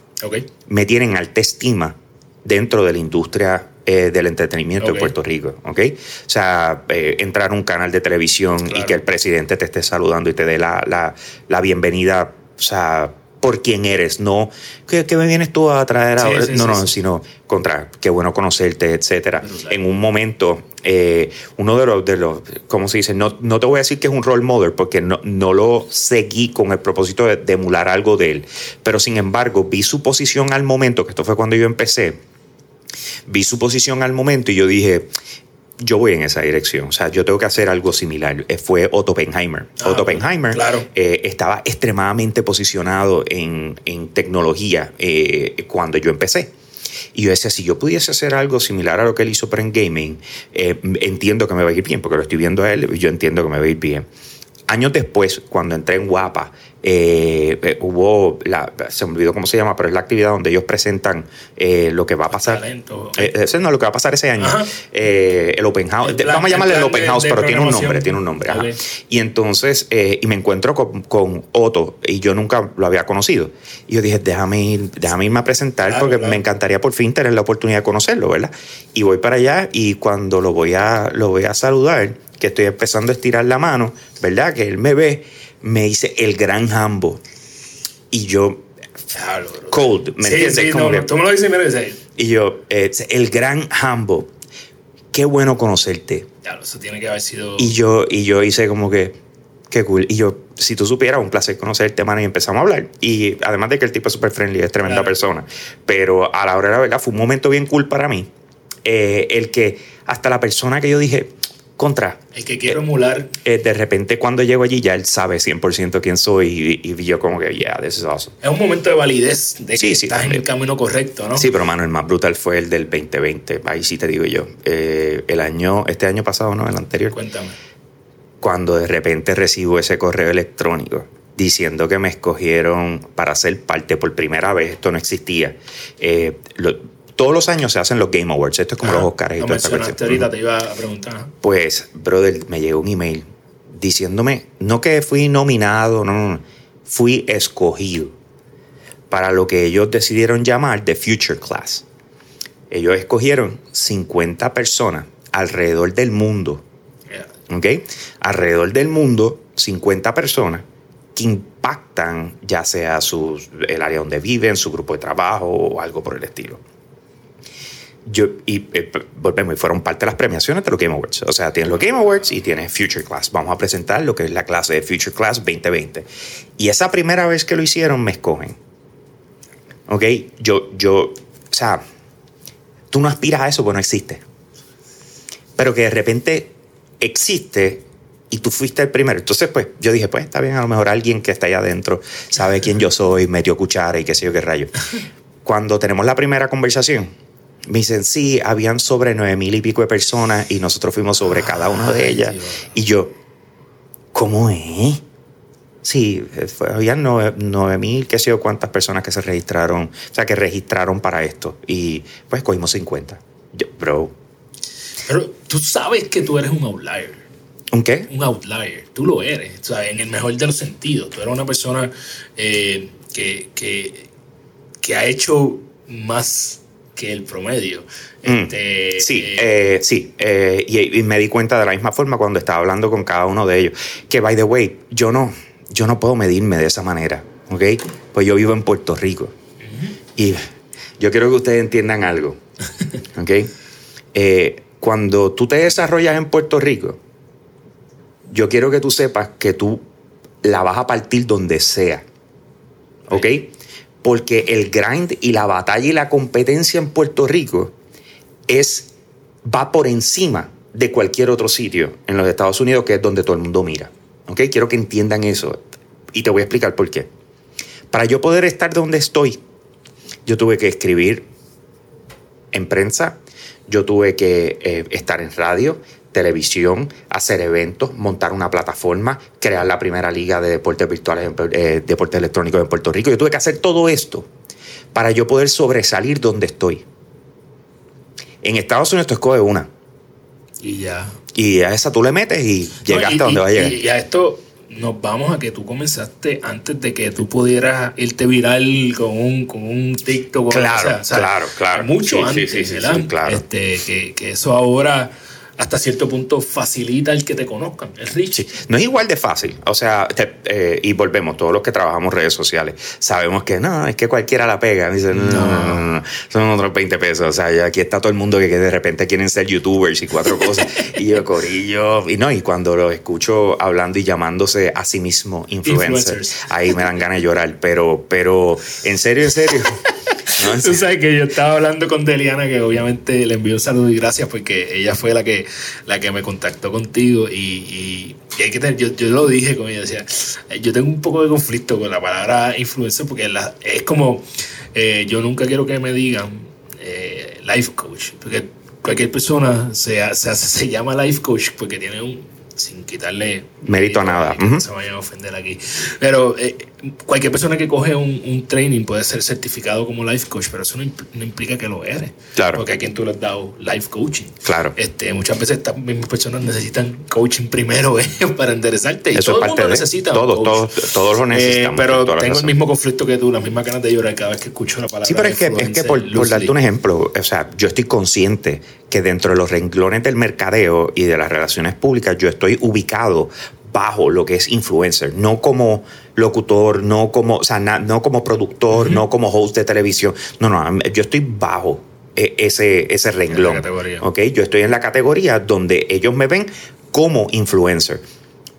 Speaker 1: me tienen alta estima dentro de la industria eh, del entretenimiento
Speaker 2: Ok.
Speaker 1: de Puerto Rico, ¿ok? O sea, eh, entrar a un canal de televisión y que el presidente te esté saludando y te dé la, la, la bienvenida, o sea, por quien eres, no, ¿qué, qué me vienes tú a traer
Speaker 2: Sí,
Speaker 1: ahora?
Speaker 2: sí,
Speaker 1: no,
Speaker 2: sí,
Speaker 1: no, sino contra, qué bueno conocerte, etcétera. En un momento, eh, uno de los, de los, ¿cómo se dice? No, no te voy a decir que es un role model porque no, no lo seguí con el propósito de, de emular algo de él, pero sin embargo vi su posición al momento, que esto fue cuando yo empecé, vi su posición al momento y yo dije, yo voy en esa dirección. O sea, yo tengo que hacer algo similar. Eh, Fue Otto Oppenheimer.
Speaker 2: Ah,
Speaker 1: Otto Oppenheimer
Speaker 2: claro.
Speaker 1: eh, estaba extremadamente posicionado en, en tecnología eh, cuando yo empecé. Y yo decía, si yo pudiese hacer algo similar a lo que él hizo para en gaming, eh, entiendo que me va a ir bien, porque lo estoy viendo a él yo entiendo que me va a ir bien. Años después, cuando entré en Guapa, eh, eh, hubo, la, se me olvidó cómo se llama, pero es la actividad donde ellos presentan eh, lo que va a pasar.
Speaker 2: Talento.
Speaker 1: Eh, no lo que va a pasar ese año. El Open House.
Speaker 2: El
Speaker 1: de-
Speaker 2: plan-
Speaker 1: vamos a llamarle
Speaker 2: el
Speaker 1: Open
Speaker 2: de-
Speaker 1: House,
Speaker 2: de
Speaker 1: pero tiene un nombre, tiene un nombre. ajá. Y entonces, y me encuentro con, con Otto, y yo nunca lo había conocido. Y yo dije, déjame, ir, déjame irme a presentar,
Speaker 2: Claro,
Speaker 1: porque
Speaker 2: claro.
Speaker 1: me encantaría por fin tener la oportunidad de conocerlo, ¿verdad? Y voy para allá, y cuando lo voy a, lo voy a saludar, que estoy empezando a estirar la mano, ¿verdad? Que él me ve, me dice el gran Jambo. Y yo, cold, ¿me
Speaker 2: sí,
Speaker 1: entiendes?
Speaker 2: Sí,
Speaker 1: Como
Speaker 2: no,
Speaker 1: que-
Speaker 2: tú me lo dices y me lo dices.
Speaker 1: y yo, eh, el gran Hambo, qué bueno conocerte.
Speaker 2: Diablo, eso tiene que haber sido.
Speaker 1: Y yo, y yo hice como que, qué cool. Y yo, si tú supieras, un placer conocerte, mano, y empezamos a hablar. Y además de que el tipo es súper friendly, es tremenda
Speaker 2: Claro.
Speaker 1: persona. Pero a la hora de la verdad fue un momento bien cool para mí. Eh, el que hasta la persona que yo dije, contra,
Speaker 2: El que quiero emular.
Speaker 1: eh, de repente cuando llego allí ya él sabe 100% quién soy y, y yo como que, yeah, this is awesome.
Speaker 2: Es un momento de validez de que
Speaker 1: Sí, sí,
Speaker 2: estás en el camino correcto, ¿no?
Speaker 1: Sí, pero mano, el más brutal fue el del 2020. Ahí sí te digo yo. Eh, el año, este año pasado, ¿no? El anterior.
Speaker 2: Cuéntame.
Speaker 1: Cuando de repente recibo ese correo electrónico diciendo que me escogieron para ser parte por primera vez, esto no existía. Eh, lo- todos los años se hacen los Game Awards, esto es como
Speaker 2: Ajá.
Speaker 1: los Oscars y
Speaker 2: Lo
Speaker 1: toda esta cuestión.
Speaker 2: ahorita, te iba a preguntar.
Speaker 1: Pues, brother, me llegó un email diciéndome, no que fui nominado, no, no, no, fui escogido para lo que ellos decidieron llamar The Future Class. Ellos escogieron 50 personas alrededor del mundo,
Speaker 2: Yeah.
Speaker 1: ¿ok? Alrededor del mundo, 50 personas que impactan ya sea sus, el área donde viven, su grupo de trabajo o algo por el estilo. Yo, y eh, volvemos, y fueron parte de las premiaciones de los Game Awards. O sea, tienes los Game Awards y tienes Future Class. Vamos a presentar lo que es la clase de Future Class 2020. Y esa primera vez que lo hicieron, me escogen. ¿Ok? Yo, yo, o sea, tú no aspiras a eso porque no existe. Pero que de repente existe y tú fuiste el primero. Entonces, pues, yo dije, pues, está bien, a lo mejor alguien que está allá adentro sabe quién yo soy, metió cuchara y qué sé yo qué rayo. Cuando tenemos la primera conversación, me dicen, sí, habían sobre nueve mil y pico de personas y nosotros fuimos sobre cada una de ellas. Y yo, ¿cómo es? Sí, eh, habían nueve, nueve mil, qué sé yo, cuántas personas que se registraron, o sea, que registraron para esto. Y pues cogimos 50. Yo, bro,
Speaker 2: Pero tú sabes que tú eres un outlier.
Speaker 1: ¿un qué?
Speaker 2: Un outlier. Tú lo eres. O sea, en el mejor de los sentidos. Tú eres una persona eh, que, que, que ha hecho más que el promedio.
Speaker 1: Mm.
Speaker 2: Este,
Speaker 1: Sí,
Speaker 2: eh,
Speaker 1: eh, sí. eh, y, y me di cuenta de la misma forma cuando estaba hablando con cada uno de ellos. Que, by the way, yo no, yo no puedo medirme de esa manera, ¿ok? Pues yo vivo en Puerto Rico. Y yo quiero que ustedes entiendan algo, ¿ok? Cuando tú te desarrollas en Puerto Rico, yo quiero que tú sepas que tú la vas a partir donde sea, ¿ok? Porque el grind y la batalla y la competencia en Puerto Rico es va por encima de cualquier otro sitio en los Estados Unidos, que es donde todo el mundo mira. ¿Ok? Quiero que entiendan eso. Y te voy a explicar por qué. Para yo poder estar donde estoy, yo tuve que escribir en prensa, yo tuve que eh, estar en radio, televisión, hacer eventos, montar una plataforma, crear la primera liga de deportes virtuales, eh, deportes electrónicos en Puerto Rico. Yo tuve que hacer todo esto para yo poder sobresalir donde estoy. En Estados Unidos tú escoges una
Speaker 2: y ya.
Speaker 1: y a esa tú le metes y llegaste
Speaker 2: No,
Speaker 1: a donde va a llegar.
Speaker 2: Y, a esto nos vamos a que tú comenzaste antes de que tú pudieras irte viral con un, con un TikTok. o
Speaker 1: Claro,
Speaker 2: sea.
Speaker 1: claro, claro.
Speaker 2: Mucho
Speaker 1: Sí,
Speaker 2: antes,
Speaker 1: sí, sí, claro.
Speaker 2: Este, que, que eso ahora hasta cierto punto facilita el que te conozcan. Es rich.
Speaker 1: Sí, no es igual de fácil. O sea, te- eh, y volvemos, todos los que trabajamos redes sociales, sabemos que no, es que cualquiera la pega. Dicen, no, no, no, no, son otros 20 pesos. O sea, aquí está todo el mundo que, de repente quieren ser youtubers y cuatro cosas. y yo, corillo. Y no, y cuando los escucho hablando y llamándose a sí mismo influencers,
Speaker 2: Influencers.
Speaker 1: ahí me dan ganas de llorar. Pero, pero, en serio, en serio. No,
Speaker 2: Tú sabes que yo estaba hablando con Deliana, que obviamente le envío un saludo y gracias porque ella fue la que, la que me contactó contigo y, y- y hay que tener- yo, yo lo dije con ella, decía, eh, yo tengo un poco de conflicto con la palabra influencer porque la- es como, eh, yo nunca quiero que me digan eh, life coach, porque cualquier persona se, se, se llama life coach porque tiene un, sin quitarle
Speaker 1: Mérito a nada. Ujú.
Speaker 2: se vayan a ofender aquí. Pero eh, cualquier persona que coge un, un training puede ser certificado como life coach, pero eso no, impl- no implica que lo eres.
Speaker 1: Claro.
Speaker 2: Porque a quien tú le has dado life coaching.
Speaker 1: Claro.
Speaker 2: Este, muchas veces estas mismas personas necesitan coaching primero eh, para enderezarte. Y
Speaker 1: Eso
Speaker 2: todo
Speaker 1: es
Speaker 2: el
Speaker 1: parte
Speaker 2: mundo
Speaker 1: de
Speaker 2: necesita
Speaker 1: todos, todos, todos lo
Speaker 2: Eh,
Speaker 1: necesitamos.
Speaker 2: pero tengo el mismo conflicto que tú, las mismas ganas de llorar cada vez que escucho la palabra.
Speaker 1: Sí, pero es que, es que por, por darte un ejemplo, o sea, yo estoy consciente que dentro de los renglones del mercadeo y de las relaciones públicas, yo estoy ubicado bajo lo que es influencer, no como locutor, no como, o sea, na- no como productor, no como host de televisión. No, no, yo estoy bajo e- ese, ese renglón.
Speaker 2: categoría.
Speaker 1: ¿ok? Yo estoy en la categoría donde ellos me ven como influencer.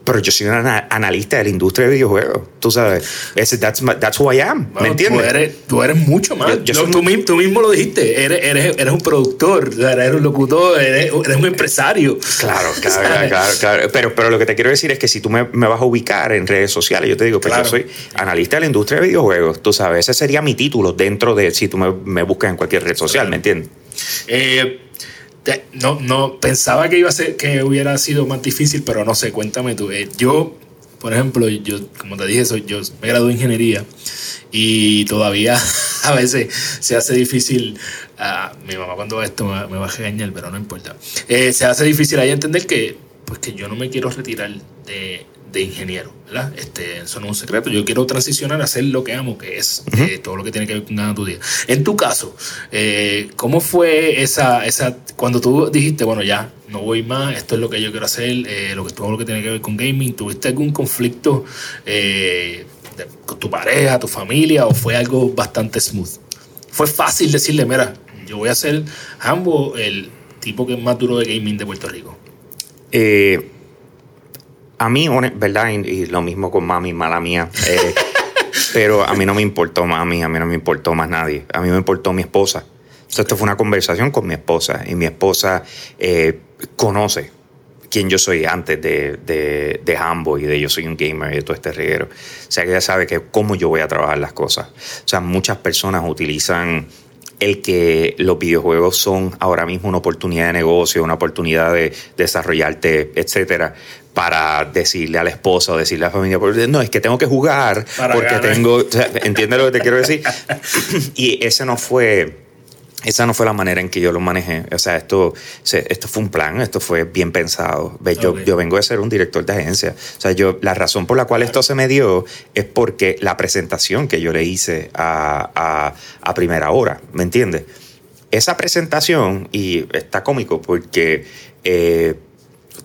Speaker 1: Pero yo soy un ana- analista de la industria de videojuegos. Tú sabes, ese, that's, my- that's who I am.
Speaker 2: Bueno,
Speaker 1: ¿Me entiendes?
Speaker 2: Tú eres, tú eres mucho más.
Speaker 1: Yo-
Speaker 2: tú,
Speaker 1: mu-
Speaker 2: mi- tú mismo lo dijiste. Eres, eres, eres un productor, eres un locutor, eres, eres un empresario.
Speaker 1: Claro, claro, claro, claro. Pero, pero lo que te quiero decir es que si tú me, me vas a ubicar en redes sociales, yo te digo, pues
Speaker 2: Claro.
Speaker 1: yo soy analista de la industria de videojuegos. Tú sabes, ese sería mi título dentro de si tú me, me buscas en cualquier red social, ¿me entiendes?
Speaker 2: Eh, no, no, pensaba que iba a ser, que hubiera sido más difícil, pero no sé, cuéntame tú. Eh, yo, por ejemplo, yo, como te dije, soy, yo me gradué de ingeniería y todavía a veces se hace difícil. ah, mi mamá cuando ve esto me, me va a regañar, pero no importa. Eh, se hace difícil ahí entender que, pues que yo no me quiero retirar de, de ingeniero, ¿verdad? Este, eso no es un secreto. Yo quiero transicionar a hacer lo que amo, que es eh, todo lo que tiene que ver con ganar tu día. En tu caso, eh, ¿cómo fue esa, esa, cuando tú dijiste, bueno, ya, no voy más, esto es lo que yo quiero hacer, eh, lo que, todo lo que tiene que ver con gaming, ¿tuviste algún conflicto de- con tu pareja, tu familia, o fue algo bastante smooth? Fue fácil decirle, mira, yo voy a ser Hambo el tipo que es más duro de gaming de Puerto Rico.
Speaker 1: Eh, a mí, ¿verdad? Y, y lo mismo con mami, mala mía. eh, pero a mí no me importó mami, a mí no me importó más nadie. A mí me importó mi esposa. Sea, esto fue una conversación con mi esposa y mi esposa eh, conoce quién yo soy antes de, de, de Hambo y de yo soy un gamer y de todo este reguero. O sea, que ella sabe que cómo yo voy a trabajar las cosas. O sea, muchas personas utilizan el que los videojuegos son ahora mismo una oportunidad de negocio, una oportunidad de desarrollarte, etcétera, para decirle a la esposa o decirle a la familia, "Pues, no, es que tengo que jugar
Speaker 2: Para
Speaker 1: porque
Speaker 2: ganar".
Speaker 1: tengo, o sea, ¿entiendes lo que te quiero decir? y ese no fue, esa no fue la manera en que yo lo manejé. O sea, esto, esto fue un plan, esto fue bien pensado. Yo, yo vengo de ser un director de agencia. O sea, yo, la razón por la cual esto se me dio es porque la presentación que yo le hice a, a- a primera hora, ¿me entiendes? Esa presentación, y está cómico porque eh,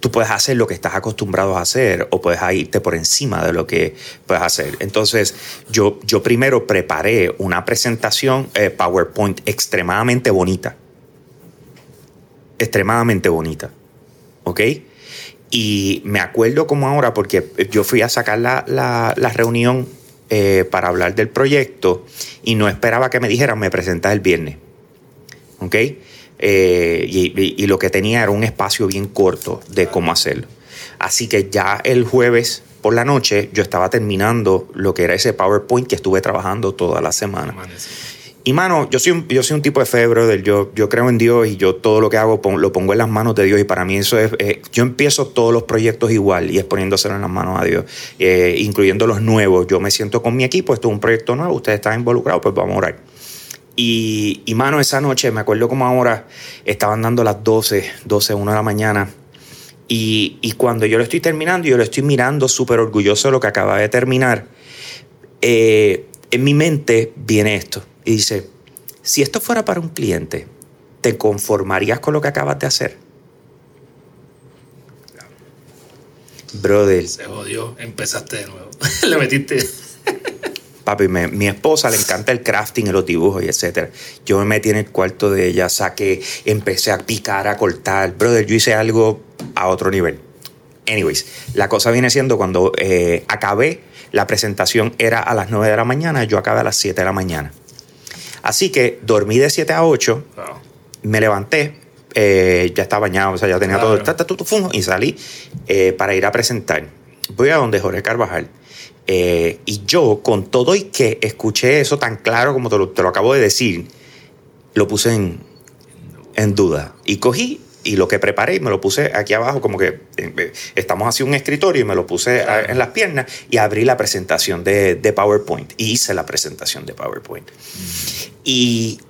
Speaker 1: tú puedes hacer lo que estás acostumbrado a hacer o puedes irte por encima de lo que puedes hacer. Entonces, yo, yo primero preparé una presentación eh, PowerPoint extremadamente bonita. Extremadamente bonita. ¿Ok? Y me acuerdo como ahora, porque yo fui a sacar la, la- la reunión eh, para hablar del proyecto y no esperaba que me dijeran, me presentas el viernes. ¿ok? Eh, y, y- y lo que tenía era un espacio bien corto de cómo hacerlo. Así que ya el jueves por la noche yo estaba terminando lo que era ese PowerPoint que estuve trabajando toda la semana. Y mano, yo soy un, yo soy un tipo de fe, brother. Yo, yo creo en Dios y yo todo lo que hago pon- lo pongo en las manos de Dios. Y para mí eso es. eh, yo empiezo todos los proyectos igual y es poniéndoselo en las manos a Dios, eh, incluyendo los nuevos. Yo me siento con mi equipo, esto es un proyecto nuevo, ustedes están involucrados, pues vamos a orar. Y, mano, esa noche, me acuerdo como ahora, estaban dando las 12, 12, 1 de la mañana. Y, y cuando yo lo estoy terminando, yo lo estoy mirando súper orgulloso de lo que acaba de terminar. eh, en mi mente viene esto y dice, si esto fuera para un cliente, ¿te conformarías con lo que acabas de hacer? Brother,
Speaker 2: Se jodió, empezaste de nuevo. Le metiste.
Speaker 1: Papi, me- mi esposa le encanta el crafting y los dibujos y etcétera. Yo me metí en el cuarto de ella, saqué, empecé a picar, a cortar. Brother, yo hice algo a otro nivel. Anyways, la cosa viene siendo cuando eh, acabé, la presentación era a las 9 de la mañana, yo acabé a las 7 de la mañana. Así que dormí de 7 a 8,
Speaker 2: Wow.
Speaker 1: me levanté, eh, ya estaba bañado, o sea, ya tenía
Speaker 2: Claro.
Speaker 1: todo, ta, ta, tu, tu, fum, y salí eh, para ir a presentar. Voy a donde Jorge Carvajal. Eh, y yo, con todo y que escuché eso tan claro como te lo, te lo acabo de decir, lo puse en, en duda. Y cogí y lo que preparé y me lo puse aquí abajo, como que eh, estamos así un escritorio y me lo puse en las piernas y abrí la presentación de, de PowerPoint. Y hice la presentación de PowerPoint. Y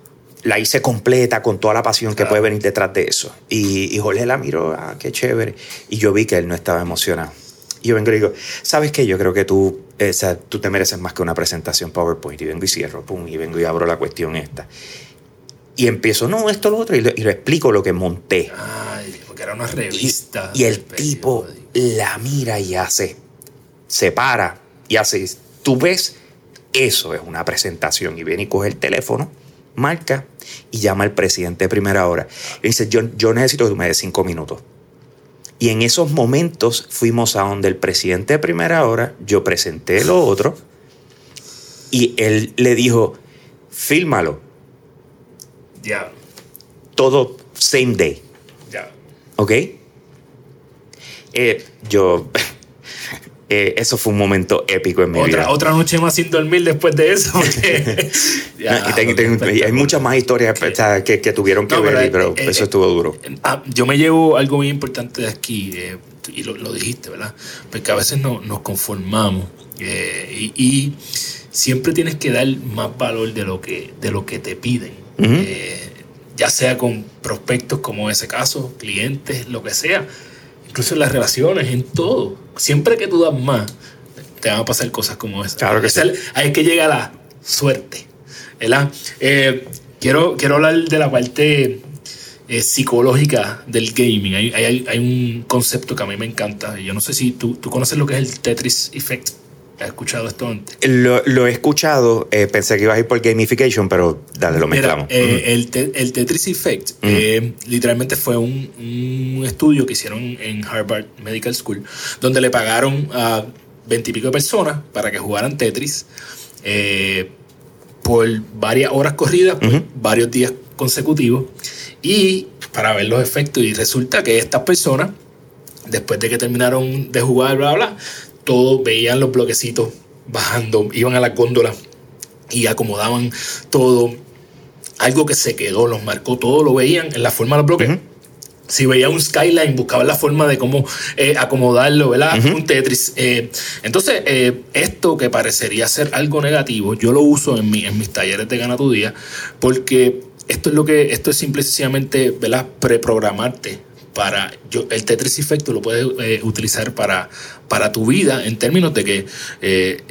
Speaker 1: la hice completa con toda la pasión que
Speaker 2: Claro.
Speaker 1: puede venir detrás de eso. Y, y Jorge la miró, ah, qué chévere. Y yo vi que él no estaba emocionado. Y yo vengo y digo, ¿sabes qué? Yo creo que tú, eh, o sea, tú te mereces más que una presentación PowerPoint. Y vengo y cierro, pum, y vengo y abro la cuestión esta. Y empiezo, no, esto, lo otro, y, lo- y le explico lo que monté.
Speaker 2: Ay, porque era una
Speaker 1: Y,
Speaker 2: revista.
Speaker 1: y el
Speaker 2: del
Speaker 1: tipo la mira y hace, se para y hace, tú ves, eso es una presentación. Y viene y coge el teléfono, marca y llama al presidente de primera hora. Y dice, yo, yo necesito que tú me des cinco minutos. Y en esos momentos fuimos a donde el presidente de primera hora, yo presenté lo otro y él le dijo, fílmalo,
Speaker 2: Ya,
Speaker 1: todo same day,
Speaker 2: ya.
Speaker 1: ¿ok? Eh, yo, eh, eso fue un momento épico en mi vida.
Speaker 2: Otra, otra noche más sin dormir después de eso. porque- Ya,
Speaker 1: y, ten- ten- hay muchas más historias que, que tuvieron que
Speaker 2: No,
Speaker 1: ver,
Speaker 2: pero,
Speaker 1: y- pero,
Speaker 2: eh, eh,
Speaker 1: eso estuvo duro.
Speaker 2: Ah, yo me llevo algo muy importante de aquí, eh, y lo, lo dijiste, ¿verdad? Porque a veces no, nos conformamos y, y siempre tienes que dar más valor de lo que, de lo que te piden. Ya sea con prospectos como ese caso, clientes, lo que sea, incluso en las relaciones, en todo. Siempre que tú das más, te van a pasar cosas como esas.
Speaker 1: Claro que
Speaker 2: Esa es- Ahí es que llega la suerte. ¿verdad? Eh, quiero, quiero hablar de la parte eh, psicológica del gaming. Hay, hay- hay un concepto que a mí me encanta. Yo no sé si tú, tú conoces lo que es el Tetris Effect. ¿Has escuchado esto antes?
Speaker 1: Lo, lo he escuchado, eh, pensé que ibas a ir por gamification, pero dale, lo
Speaker 2: Mira,
Speaker 1: mezclamos.
Speaker 2: eh, el, te- el Tetris Effect eh, literalmente fue un, un estudio que hicieron en Harvard Medical School, donde le pagaron a veintipico de personas para que jugaran Tetris por varias horas corridas, por
Speaker 1: Ujú.
Speaker 2: varios días consecutivos, y para ver los efectos. Y resulta que estas personas, después de que terminaron de jugar, bla, bla, todos veían los bloquecitos bajando, iban a la góndola y acomodaban todo. Algo que se quedó, los marcó, todo lo veían en la forma de los bloques. Si veía un skyline, buscaban la forma de cómo eh, acomodarlo, ¿verdad? Un Tetris. Eh, entonces, eh, esto que parecería ser algo negativo, yo lo uso en, mi- en mis talleres de Gana tu Día, porque esto es lo que, esto es simple y sencillamente, ¿verdad? Preprogramarte para yo, el Tetris Effect lo puedes eh, utilizar para, para tu vida en términos de que eh,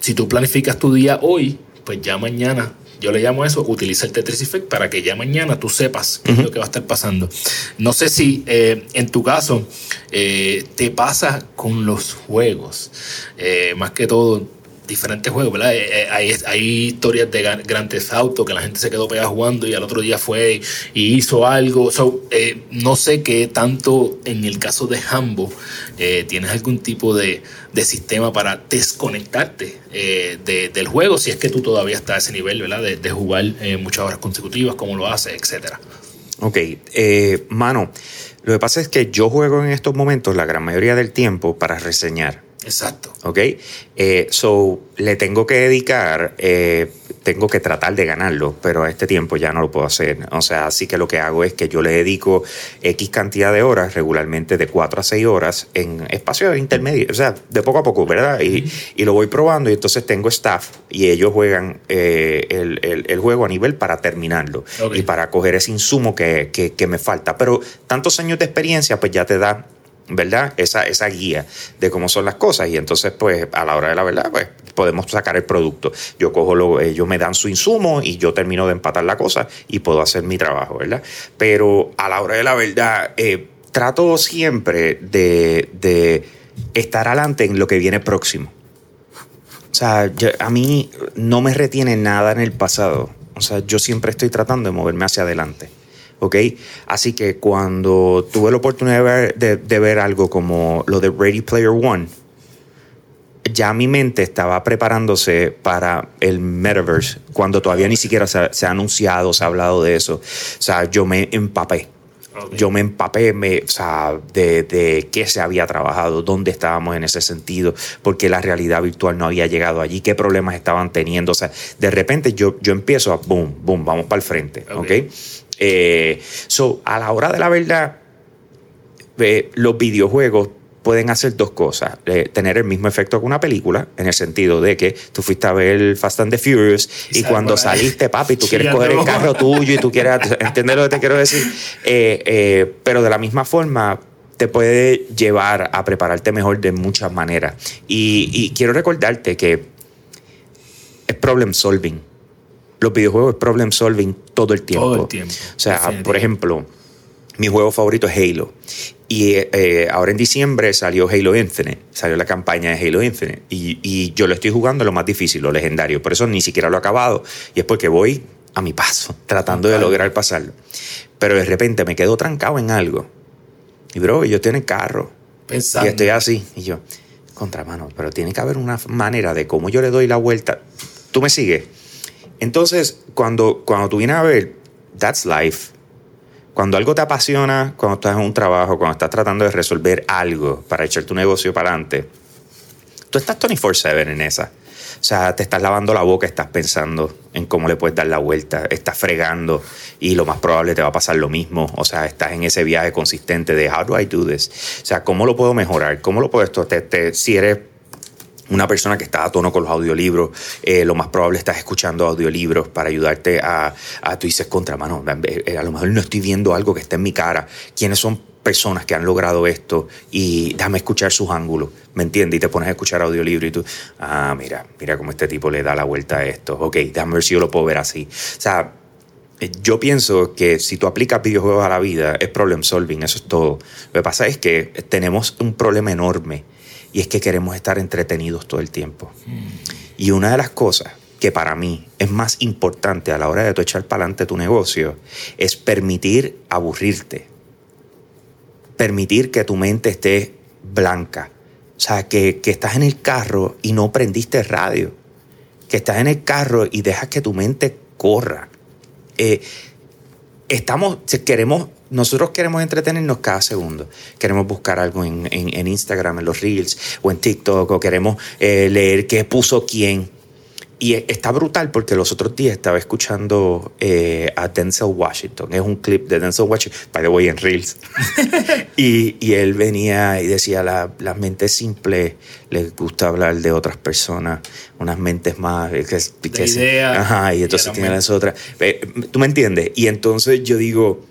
Speaker 2: si tú planificas tu día hoy, pues ya mañana, yo le llamo eso, utiliza el Tetris Effect para que ya mañana tú sepas qué es lo que va a estar pasando. No sé si eh, en tu caso eh, te pasa con los juegos, Eh, más que todo diferentes juegos, ¿verdad? Eh, eh, hay, historias de Gran- Grand Theft Auto que la gente se quedó pegada jugando y al otro día fue y hizo algo. Eh, no sé qué tanto en el caso de Hambo tienes algún tipo de, sistema para desconectarte de- del juego si es que tú todavía estás a ese nivel, ¿verdad? De, de jugar muchas horas consecutivas, cómo lo haces, etcétera.
Speaker 1: Ok, mano, lo que pasa es que yo juego en estos momentos la gran mayoría del tiempo para reseñar.
Speaker 2: Exacto.
Speaker 1: ¿ok? Eh, so, le tengo que dedicar, eh, tengo que tratar de ganarlo, pero a este tiempo ya no lo puedo hacer. O sea, así que lo que hago es que yo le dedico X cantidad de horas, regularmente de 4 a 6 horas, en espacios intermedios, o sea, de poco a poco, ¿verdad? Y, y lo voy probando y entonces tengo staff y ellos juegan eh, el, el- el juego a nivel para terminarlo y para coger ese insumo que, que- que me falta. Pero tantos años de experiencia, pues ya te da ¿verdad? Esa, esa guía de cómo son las cosas. Y entonces, pues, a la hora de la verdad, pues, podemos sacar el producto. Yo cojo lo, ellos me dan su insumo y yo termino de empatar la cosa y puedo hacer mi trabajo, ¿verdad? Pero a la hora de la verdad, eh, trato siempre de, de estar adelante en lo que viene próximo. O sea, yo- a mí no me retiene nada en el pasado. O sea, yo siempre estoy tratando de moverme hacia adelante. ¿Ok? Así que cuando tuve la oportunidad de ver, de- de ver algo como lo de Ready Player One, ya mi mente estaba preparándose para el metaverse cuando todavía ni siquiera se, ha- se ha anunciado, se ha hablado de eso. O sea, yo me empapé. Yo me empapé me, o sea, de, de qué se había trabajado, dónde estábamos en ese sentido, porque la realidad virtual no había llegado allí, qué problemas estaban teniendo. O sea, de repente yo, yo empiezo a boom, boom, vamos para el frente.
Speaker 2: Ok.
Speaker 1: ¿Ok? Eh, so, a la hora de la verdad, eh, los videojuegos pueden hacer dos cosas. Eh, tener el mismo efecto que una película, en el sentido de que tú fuiste a ver Fast and the Furious
Speaker 2: Y
Speaker 1: y, cuando saliste, papi, tú quieres coger el carro tuyo y tú quieres entender lo que te quiero decir. Eh, pero de la misma forma te puede llevar a prepararte mejor de muchas maneras. Y, y quiero recordarte que es problem solving. Los videojuegos es problem solving todo el tiempo.
Speaker 2: Todo el tiempo.
Speaker 1: O sea, por ejemplo, mi juego favorito es Halo. Y eh, ahora en diciembre salió Halo Infinite, salió la campaña de Halo Infinite. Y, y yo lo estoy jugando lo más difícil, lo legendario. Por eso ni siquiera lo he acabado. Y es porque voy a mi paso, tratando de lograr pasarlo. Pero de repente me quedo trancado en algo. Y bro, yo estoy en el carro.
Speaker 2: Pensando.
Speaker 1: Y estoy así. Y yo, contra mano, pero tiene que haber una manera de cómo yo le doy la vuelta. ¿Tú me sigues? Entonces, cuando, cuando tú vienes a ver, that's life. Cuando algo te apasiona, cuando estás en un trabajo, cuando estás tratando de resolver algo para echar tu negocio para adelante, tú estás 24/7 en esa. O sea, te estás lavando la boca, estás pensando en cómo le puedes dar la vuelta, estás fregando y lo más probable te va a pasar lo mismo. O sea, estás en ese viaje consistente de how do I do this? O sea, ¿cómo lo puedo mejorar? ¿Cómo lo puedo esto? Te- te- si eres una persona que está a tono con los audiolibros, eh, lo más probable estás escuchando audiolibros para ayudarte a, a tú dices contra mano, eh, a lo mejor no estoy viendo algo que está en mi cara. ¿Quiénes son personas que han logrado esto? Y déjame escuchar sus ángulos, ¿me entiendes? Y te pones a escuchar audiolibro y tú, ah, mira, mira cómo este tipo le da la vuelta a esto. Ok, déjame ver si yo lo puedo ver así. O sea, eh, yo pienso que si tú aplicas videojuegos a la vida, es problem solving, eso es todo. Lo que pasa es que tenemos un problema enorme y es que queremos estar entretenidos todo el tiempo. Y una de las cosas que para mí es más importante a la hora de tú echar para adelante tu negocio es permitir aburrirte. Permitir que tu mente esté blanca. O sea, que, que estás en el carro y no prendiste radio. Que estás en el carro y dejas que tu mente corra. Eh, estamos, queremos, nosotros queremos entretenernos cada segundo. Queremos buscar algo en, en- en Instagram, en los Reels o en TikTok, o queremos eh, leer qué puso quién. Y e- está brutal porque los otros días estaba escuchando eh, a Denzel Washington. Es un clip de Denzel Washington, by the way, en Reels. y, y él venía y decía, la, las mentes simples les gusta hablar de otras personas, unas mentes más... eh, Que, que se-
Speaker 2: ideas
Speaker 1: Ajá, y entonces
Speaker 2: eran
Speaker 1: tiene
Speaker 2: mentes.
Speaker 1: las otras. Eh, ¿Tú me entiendes? Y entonces yo digo,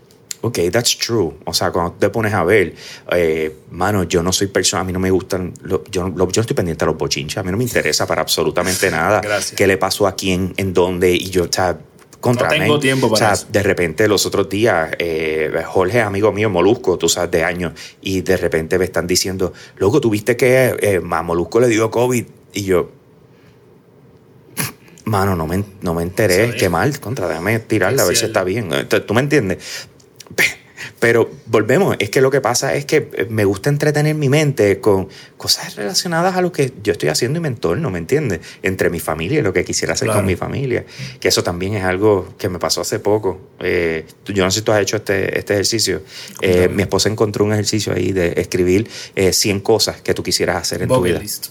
Speaker 1: ok, that's true. O sea, cuando te pones a ver, eh, mano, yo no soy persona, a mí no me gustan, lo- yo, lo- yo estoy pendiente a los bochinches, a mí no me interesa para absolutamente nada
Speaker 2: Gracias.
Speaker 1: qué le pasó a quién, en dónde, y yo, o sea, contra
Speaker 2: No tengo tiempo para
Speaker 1: O sea,
Speaker 2: eso.
Speaker 1: de repente los otros días, eh, Jorge, amigo mío, Molusco, tú sabes, de años, y de repente me están diciendo, loco, ¿tuviste que eh, a Molusco le dio COVID? Y yo, mano, no me, no me enteré, qué mal, contra, déjame tirarla a ver si está bien. Entonces, ¿Tú me entiendes? Pe- Pero volvemos, es que lo que pasa es que eh, me gusta entretener mi mente con cosas relacionadas a lo que yo estoy haciendo y mi entorno, ¿me entiendes? Entre mi familia y lo que quisiera hacer
Speaker 2: Claro.
Speaker 1: con mi familia. Que eso también es algo que me pasó hace poco. Eh, yo no sé si tú has hecho este, este ejercicio. Eh, mi esposa encontró un ejercicio ahí de escribir eh, 100 cosas que tú quisieras hacer en tu vida.
Speaker 2: list.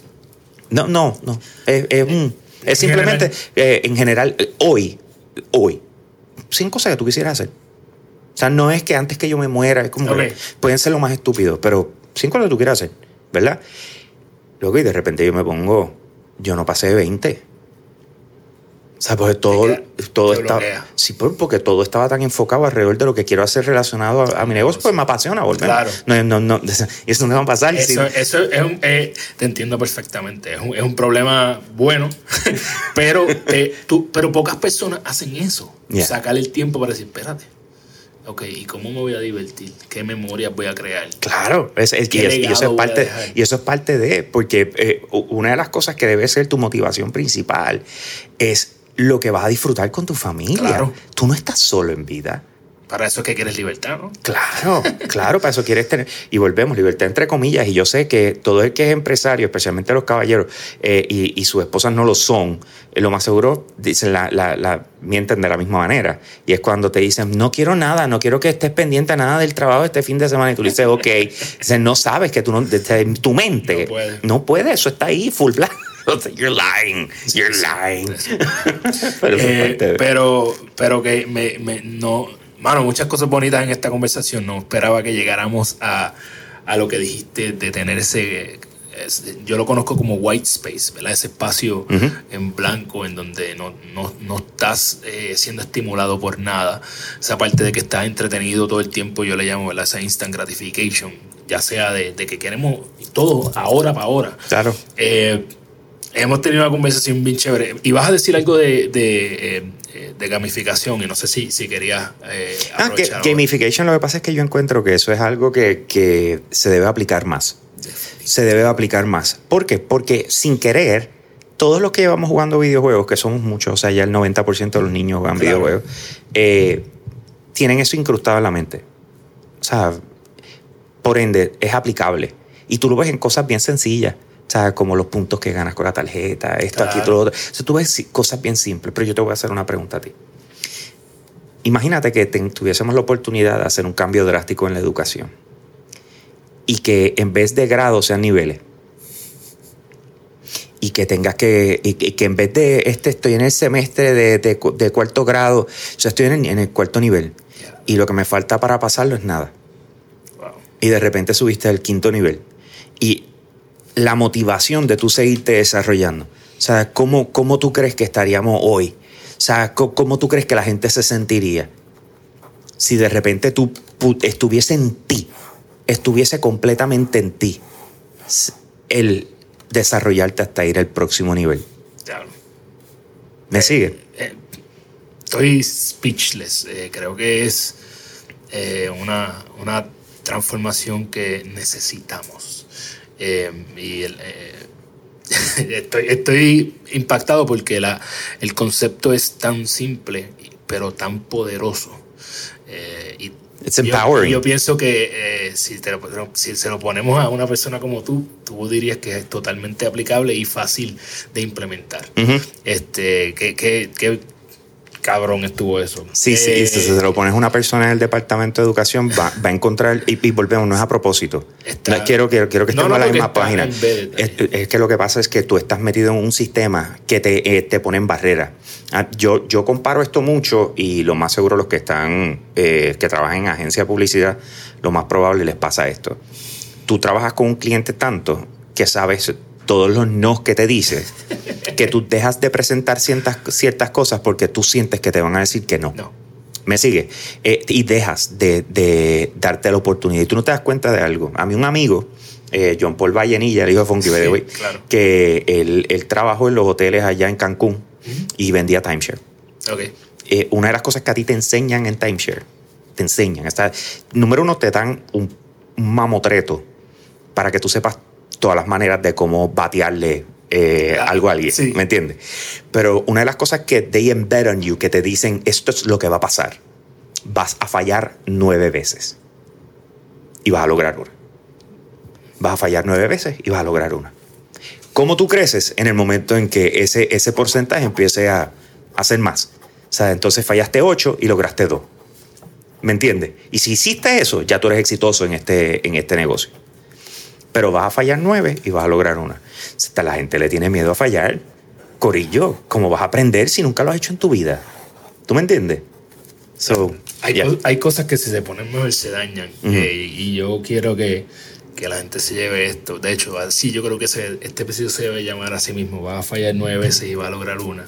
Speaker 1: No, no, no. Es, es un- es
Speaker 2: En
Speaker 1: simplemente,
Speaker 2: general.
Speaker 1: en general, hoy, hoy, cinco cosas que tú quisieras hacer. O sea, no es que antes que yo me muera, es como que
Speaker 2: Ok.
Speaker 1: pueden ser lo más estúpido, pero cinco que tú quieras hacer, ¿verdad? Luego, y de repente yo me pongo, yo no pasé de 20. O sea, porque todo,
Speaker 2: queda-
Speaker 1: todo estaba. Sí, por- porque todo estaba tan enfocado alrededor de lo que quiero hacer relacionado a, a mi negocio, pues me apasiona volver.
Speaker 2: Claro.
Speaker 1: No, no, no, y eso no va a pasar.
Speaker 2: Eso, eso es un, eh, te entiendo perfectamente. Es un, es un problema bueno, pero, eh, tú, pero pocas personas hacen eso.
Speaker 1: Yeah.
Speaker 2: Sacar el tiempo para decir, espérate. Ok, ¿y cómo me voy a divertir? ¿Qué memorias voy a crear?
Speaker 1: Claro, es, es-
Speaker 2: ¿Qué
Speaker 1: y, es- y
Speaker 2: legado
Speaker 1: eso es parte, y eso es parte de, porque eh, una de las cosas que debe ser tu motivación principal es lo que vas a disfrutar con tu familia.
Speaker 2: Claro.
Speaker 1: Tú no estás solo en vida.
Speaker 2: Para eso es que quieres libertad, ¿no?
Speaker 1: Claro, claro, para eso quieres tener. Y volvemos, libertad entre comillas. Y yo sé que todo el que es empresario, especialmente los caballeros, eh, y, y sus esposas no lo son, eh, lo más seguro dicen la, la, la- mienten de la misma manera. Y es cuando te dicen, no quiero nada, no quiero que estés pendiente a nada del trabajo este fin de semana. Y tú le dices, ok. Dices, no sabes que tú no, de- tu mente
Speaker 2: No puede.
Speaker 1: no puede, eso está ahí, full black. You're lying, you're lying. Pero
Speaker 2: Eh, pero, pero que me, me- no. Mano, muchas cosas bonitas en esta conversación. No esperaba que llegáramos a, a lo que dijiste de tener ese. es- yo lo conozco como white space, ¿verdad? Ese espacio en blanco en donde no, no, no estás eh, siendo estimulado por nada. Esa parte de que estás entretenido todo el tiempo, yo le llamo, ¿verdad? Esa instant gratification. Ya sea de, de que queremos todo ahora para ahora.
Speaker 1: Claro.
Speaker 2: Eh, hemos tenido una conversación bien chévere. Y vas a decir algo de, de, eh, eh, de gamificación, y no sé si, si querías eh,
Speaker 1: Ah, que gamification lo que pasa es que yo encuentro que eso es algo que, que se debe aplicar más. Se debe aplicar más. ¿Por qué? Porque sin querer, todos los que llevamos jugando videojuegos, que somos muchos, o sea, ya el 90% de los niños juegan
Speaker 2: Claro.
Speaker 1: videojuegos, eh, tienen eso incrustado en la mente. O sea, Por ende, es aplicable. Y tú lo ves en cosas bien sencillas. Sea, como los puntos que ganas con la tarjeta, esto aquí, todo lo otro. O sea, tú ves cosas bien simples, pero yo te voy a hacer una pregunta a ti. Imagínate que ten- tuviésemos la oportunidad de hacer un cambio drástico en la educación y que en vez de grados sean niveles y que tengas que, y que, en vez de este estoy en el semestre de, de cu- de cuarto grado, o sea, estoy en el, en el cuarto nivel y lo que me falta para pasarlo es nada
Speaker 2: Wow.
Speaker 1: y de repente subiste al quinto nivel. Y la motivación de tú seguirte desarrollando. O sea, ¿cómo, cómo tú crees que estaríamos hoy? O sea, ¿cómo tú crees que la gente se sentiría si de repente tú estuviese en ti, estuviese completamente en ti el desarrollarte hasta ir al próximo nivel?
Speaker 2: Diablo.
Speaker 1: ¿Me sigue?
Speaker 2: Eh, estoy speechless. Eh, creo que es eh, una, una transformación que necesitamos. Eh, y el, eh, estoy, estoy impactado porque la, el concepto es tan simple, pero tan poderoso. Eh, y
Speaker 1: It's
Speaker 2: yo-
Speaker 1: empowering.
Speaker 2: Yo, pienso que eh, si, te lo- si se lo ponemos a una persona como tú, tú dirías que es totalmente aplicable y fácil de implementar.
Speaker 1: Ujú.
Speaker 2: Este, qué, qué, qué cabrón estuvo eso.
Speaker 1: Sí, sí,
Speaker 2: Eh,
Speaker 1: si se lo pones a una persona en el departamento de educación, va, va a encontrar, y, y volvemos, no es a propósito.
Speaker 2: Está-
Speaker 1: No, quiero, quiero, quiero que estemos
Speaker 2: no,
Speaker 1: en la misma página. Es, es que lo que pasa es que tú estás metido en un sistema que te, eh, te pone en barreras. Ah, Yo, yo comparo esto mucho y lo más seguro los que están, eh, que trabajan en agencia de publicidad, lo más probable les pasa esto. Tú trabajas con un cliente tanto que sabes todos los no que te dice, que tú dejas de presentar ciertas, ciertas cosas porque tú sientes que te van a decir que no.
Speaker 2: No.
Speaker 1: ¿Me sigue? Eh, y dejas de, de darte la oportunidad. Y tú no te das cuenta de algo. A mí un amigo, eh, John Paul Vallenilla, el hijo de Funky
Speaker 2: Sí,
Speaker 1: way,
Speaker 2: claro.
Speaker 1: que él, él trabajó en los hoteles allá en Cancún y vendía timeshare.
Speaker 2: Ok.
Speaker 1: Eh, una de las cosas que a ti te enseñan en timeshare, te enseñan. Está, número uno, te dan un mamotreto para que tú sepas todas las maneras de cómo batearle eh, algo a alguien.
Speaker 2: sí.
Speaker 1: ¿Me entiendes? Pero una de las cosas que they embed on you, que te dicen esto es lo que va a pasar, vas a fallar nueve veces y vas a lograr una. Vas a fallar nueve veces y vas a lograr una. ¿Cómo tú creces en el momento en que ese, ese porcentaje empiece a, ser más? O sea, entonces fallaste ocho y lograste dos. ¿Me entiendes? Y si hiciste eso, ya tú eres exitoso en este, en este negocio. Pero vas a fallar nueve y vas a lograr una. Hasta la gente le tiene miedo a fallar. Corillo, ¿cómo vas a aprender si nunca lo has hecho en tu vida? ¿Tú me entiendes? So,
Speaker 2: Hay,
Speaker 1: yeah.
Speaker 2: hay cosas que si se ponen mejor se dañan.
Speaker 1: Ujú.
Speaker 2: Eh, y yo quiero que, que la gente se lleve esto. De hecho, así yo creo que se- este episodio se debe llamar a sí mismo. Va a fallar nueve veces y va a lograr una.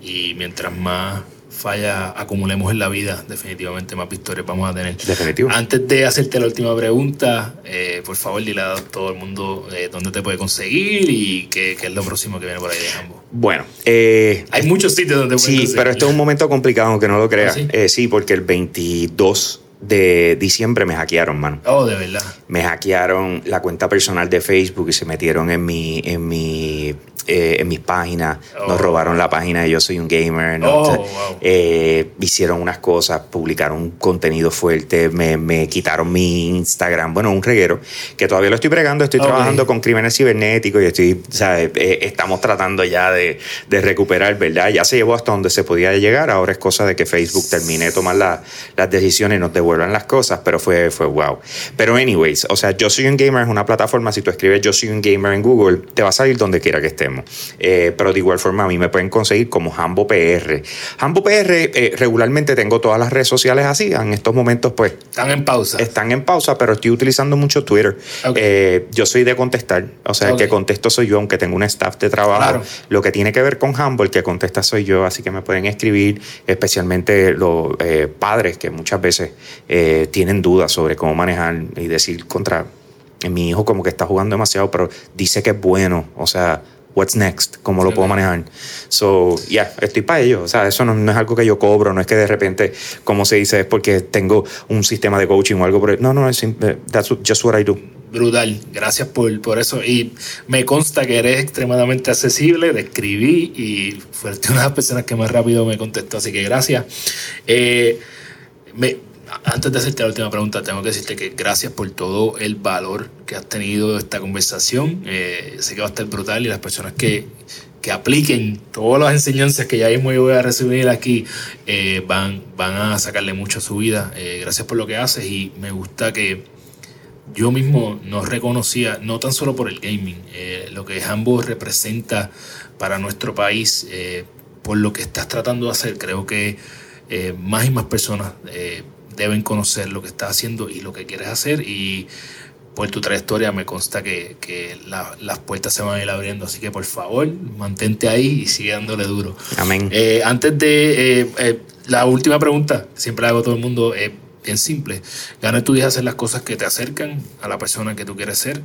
Speaker 2: Y mientras más fallas acumulemos en la vida, definitivamente más victorias vamos a tener.
Speaker 1: Definitivo.
Speaker 2: Antes de hacerte la última pregunta, eh, por favor dile a todo el mundo eh, dónde te puede conseguir y qué, qué es lo próximo que viene por ahí de Jambo.
Speaker 1: Bueno, eh,
Speaker 2: Hay muchos sitios donde
Speaker 1: Sí,
Speaker 2: conseguir.
Speaker 1: pero esto es un momento complicado, aunque no lo creas.
Speaker 2: ¿Ah, sí?
Speaker 1: Eh, sí, porque el 22 de diciembre me hackearon, mano.
Speaker 2: Oh, de verdad.
Speaker 1: Me hackearon la cuenta personal de Facebook y se metieron en mi, en mi, eh, en mis páginas.
Speaker 2: Oh.
Speaker 1: Nos robaron la página de Yo Soy un Gamer. ¿no?
Speaker 2: Oh, wow.
Speaker 1: eh, hicieron unas cosas, publicaron un contenido fuerte, me, me quitaron mi Instagram. Bueno, un reguero que todavía lo estoy bregando. Estoy trabajando con crímenes cibernéticos y estoy, sea, eh, estamos tratando ya de, de recuperar, ¿verdad? Ya se llevó hasta donde se podía llegar. Ahora es cosa de que Facebook termine de tomar la- las decisiones y nos devuelvan las cosas, pero fue, fue wow. Pero, anyways, o sea, Yo Soy un Gamer es una plataforma. Si tú escribes Yo Soy un Gamer en Google, te va a salir donde quiera que estemos. Eh, pero de igual forma, a mí me pueden conseguir como Hambo PR. Hambo PR, eh, regularmente tengo todas las redes sociales así. En estos momentos, pues,
Speaker 2: Están en pausa.
Speaker 1: están en pausa, pero estoy utilizando mucho Twitter. Eh, yo soy de contestar, o sea, el que contesto soy yo, aunque tengo un staff de trabajo.
Speaker 2: Claro.
Speaker 1: Lo que tiene que ver con Humble, el que contesta soy yo, así que me pueden escribir, especialmente los padres que muchas veces tienen dudas sobre cómo manejar y decir contra mi hijo como que está jugando demasiado, pero dice que es bueno, o sea, what's next, cómo lo puedo manejar. So, ya, estoy para ello. O sea, eso no, no es algo que yo cobro, no es que de repente, como se dice, es porque tengo un sistema de coaching o algo por el- No, no, es simple, that's just what I do.
Speaker 2: Brutal, gracias por, por eso. Y me consta que eres extremadamente accesible, te escribí y fuiste una de las personas que más rápido me contestó, así que gracias. Eh, me, antes de hacerte la última pregunta, tengo que decirte que gracias por todo el valor que has tenido esta conversación. Eh, sé que va a estar brutal y las personas que, que apliquen todas las enseñanzas que ya mismo yo voy a recibir aquí eh, van, van a sacarle mucho a su vida. Eh, gracias por lo que haces y me gusta que yo mismo nos reconocía, no tan solo por el gaming, lo que ambos representa para nuestro país, por lo que estás tratando de hacer. Creo que más y más personas deben conocer lo que estás haciendo y lo que quieres hacer y por tu trayectoria me consta que, las puertas se van a ir abriendo, así que por favor mantente ahí y sigue dándole duro.
Speaker 1: Amén.
Speaker 2: Eh, antes de eh, eh, la última pregunta, siempre hago a todo el mundo, es bien simple. Gana tu día hacer las cosas que te acercan a la persona que tú quieres ser.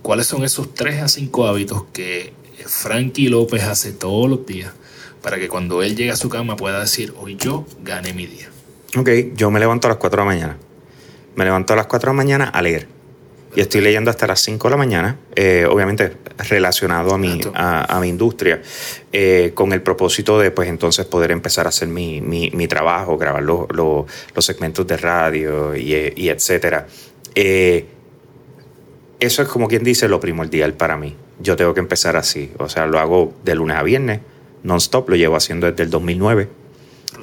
Speaker 2: ¿Cuáles son esos tres a cinco hábitos que Frankie López hace todos los días para que cuando él llegue a su cama pueda decir, hoy yo gané mi día?
Speaker 1: Ok, yo me levanto a las 4 de la mañana. Me levanto a las 4 de la mañana a leer. Y estoy leyendo hasta las 5 de la mañana, eh, obviamente relacionado a mi, a, mi industria, eh, con el propósito de, pues entonces, poder empezar a hacer mi, mi, trabajo, grabar los segmentos de radio y, y etcétera. Eh, eso es como quien dice lo primordial para mí. Yo tengo que empezar así. O sea, lo hago de lunes a viernes, non-stop, lo llevo haciendo desde el 2009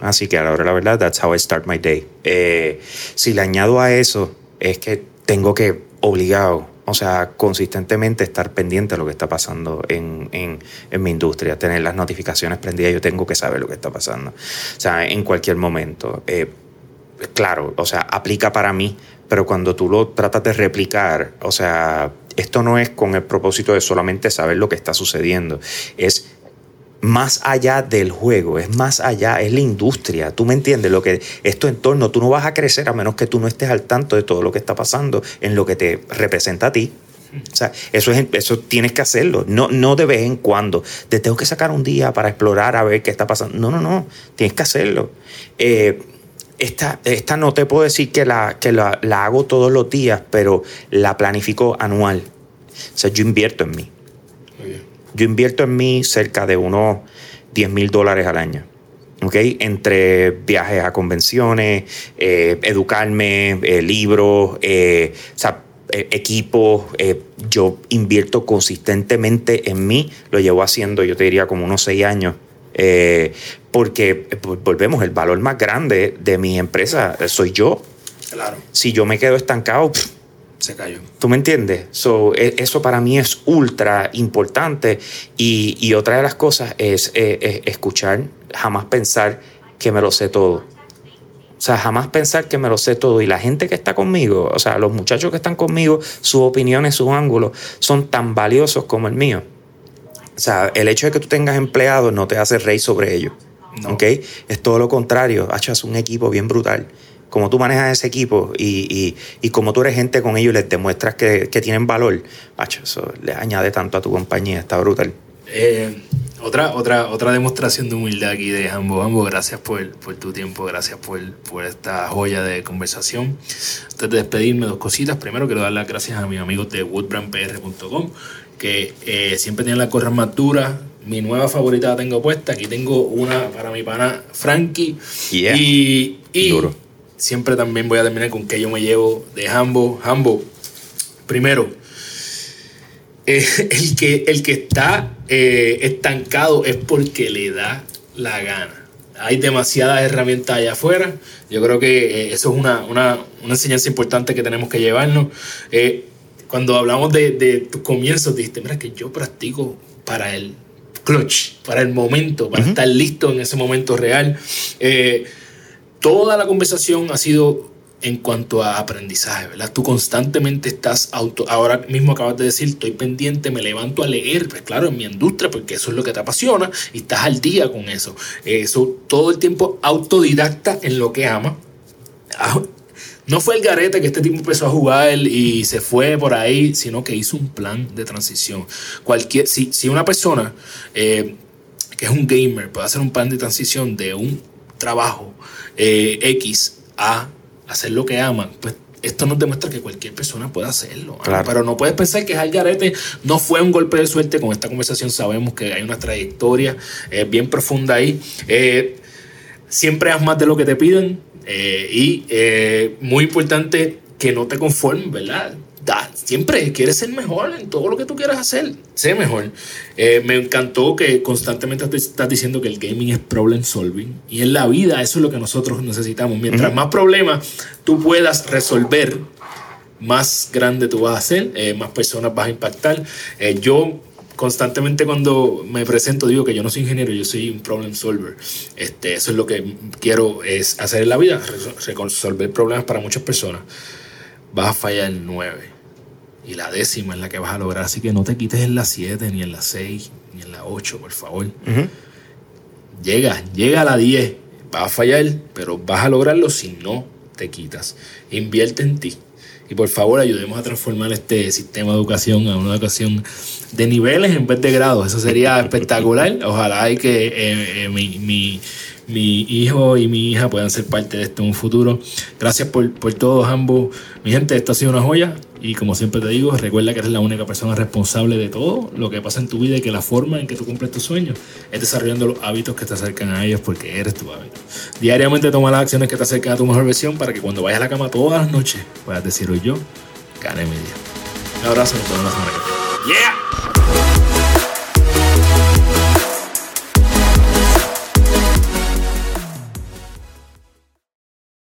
Speaker 1: Así que ahora la verdad, that's how I start my day. Eh, si le añado a eso, es que tengo que, obligado, o sea, consistentemente estar pendiente de lo que está pasando en, en, mi industria, tener las notificaciones prendidas, yo tengo que saber lo que está pasando. O sea, en cualquier momento. Eh, claro, o sea, aplica para mí, pero cuando tú lo tratas de replicar, o sea, esto no es con el propósito de solamente saber lo que está sucediendo, es más allá del juego, es más allá, es la industria. Tú me entiendes lo que es tu entorno. Tú no vas a crecer a menos que tú no estés al tanto de todo lo que está pasando en lo que te representa a ti. O sea, eso, es, eso tienes que hacerlo, no, no de vez en cuando. Te tengo que sacar un día para explorar a ver qué está pasando. No, no, no, tienes que hacerlo. Eh, esta, esta, no te puedo decir que, la, que la, la hago todos los días, pero la planifico anual. O sea, yo invierto en mí. Yo invierto en mí cerca de unos 10 mil dólares al año. ¿okay? Entre viajes a convenciones, eh, educarme, eh, libros, eh, equipos. yo invierto consistentemente en mí. Lo llevo haciendo, yo te diría, como unos 6 años. porque volvemos, el valor más grande de mi empresa soy yo.
Speaker 2: Claro.
Speaker 1: Si yo me quedo estancado,
Speaker 2: se cayó.
Speaker 1: ¿Tú me entiendes? So, e, eso para mí es ultra importante. Y, otra de las cosas es, escuchar, jamás pensar que me lo sé todo. O sea, jamás pensar que me lo sé todo. Y la gente que está conmigo, o sea, los muchachos que están conmigo, sus opiniones, sus ángulos, son tan valiosos como el mío. O sea, el hecho de que tú tengas empleados no te hace rey sobre ellos. ¿Ok? Es todo lo contrario. Hachas un equipo bien brutal como tú manejas ese equipo y, y, como tú eres gente con ellos y les demuestras que, tienen valor, macho, eso les añade tanto a tu compañía, está brutal.
Speaker 2: Eh, otra, otra, otra demostración de humildad aquí de ambos, ambos, gracias por, tu tiempo, gracias por, esta joya de conversación. Antes de despedirme, dos cositas. Primero, quiero dar las gracias a mis amigos de woodbrandpr.com, que eh, siempre tienen la correa más dura. Mi nueva favorita la tengo puesta. Aquí tengo una para mi pana Frankie. Y, y Duro siempre también voy a terminar con que yo me llevo de Hambo. Hambo, primero, eh, el, que, el que está eh, estancado es porque le da la gana. Hay demasiadas herramientas allá afuera. Yo creo que eh, eso es una, una, enseñanza importante que tenemos que llevarnos. cuando hablamos de, de tus comienzos, dijiste, mira, que yo practico para el clutch, para el momento, para estar listo en ese momento real toda la conversación ha sido en cuanto a aprendizaje, ¿verdad? Tú constantemente estás auto, ahora mismo acabas de decir, estoy pendiente, me levanto a leer, pues claro, en mi industria, porque eso es lo que te apasiona y estás al día con eso. Eso todo el tiempo autodidacta en lo que ama. Ah, no fue el garete que este tipo empezó a jugar y se fue por ahí, sino que hizo un plan de transición. Cualquier, si, si una persona eh, que es un gamer puede hacer un plan de transición de un trabajo eh, X a hacer lo que aman, pues esto nos demuestra que cualquier persona puede hacerlo. Pero no puedes pensar que es garete no fue un golpe de suerte. Con esta conversación sabemos que hay una trayectoria eh, bien profunda ahí. Eh, siempre haz más de lo que te piden. Eh, y muy importante que no te conformes, ¿verdad? Da, siempre quieres ser mejor en todo lo que tú quieras hacer. Sé mejor. Eh, me encantó que constantemente te estás diciendo que el gaming es problem solving. Y en la vida eso es lo que nosotros necesitamos. Mientras más problemas tú puedas resolver, más grande tú vas a ser, eh, más personas vas a impactar. Eh, yo constantemente cuando me presento digo que yo no soy ingeniero, yo soy un problem solver. Este, eso es lo que quiero es hacer en la vida, resolver problemas para muchas personas. Vas a fallar en 9 y la décima es la que vas a lograr, así que no te quites en la 7 ni en la 6 ni en la 8, por favor. Llega, llega a la 10, vas a fallar, pero vas a lograrlo si no te quitas. Invierte en ti. Y por favor ayudemos a transformar este sistema de educación a una educación de niveles en vez de grados. Eso sería espectacular. Ojalá y que eh, eh, mi, mi, mi, hijo y mi hija puedan ser parte de esto en un futuro. Gracias por, por todos ambos. Mi gente, esto ha sido una joya. Y como siempre te digo, recuerda que eres la única persona responsable de todo lo que pasa en tu vida y que la forma en que tú cumples tus sueños es desarrollando los hábitos que te acercan a ellos porque eres tu hábito. Diariamente toma las acciones que te acercan a tu mejor versión para que cuando vayas a la cama todas las noches puedas decir hoy yo gané mi día. Un abrazo, nos vemos la semana que viene. ¡Yeah!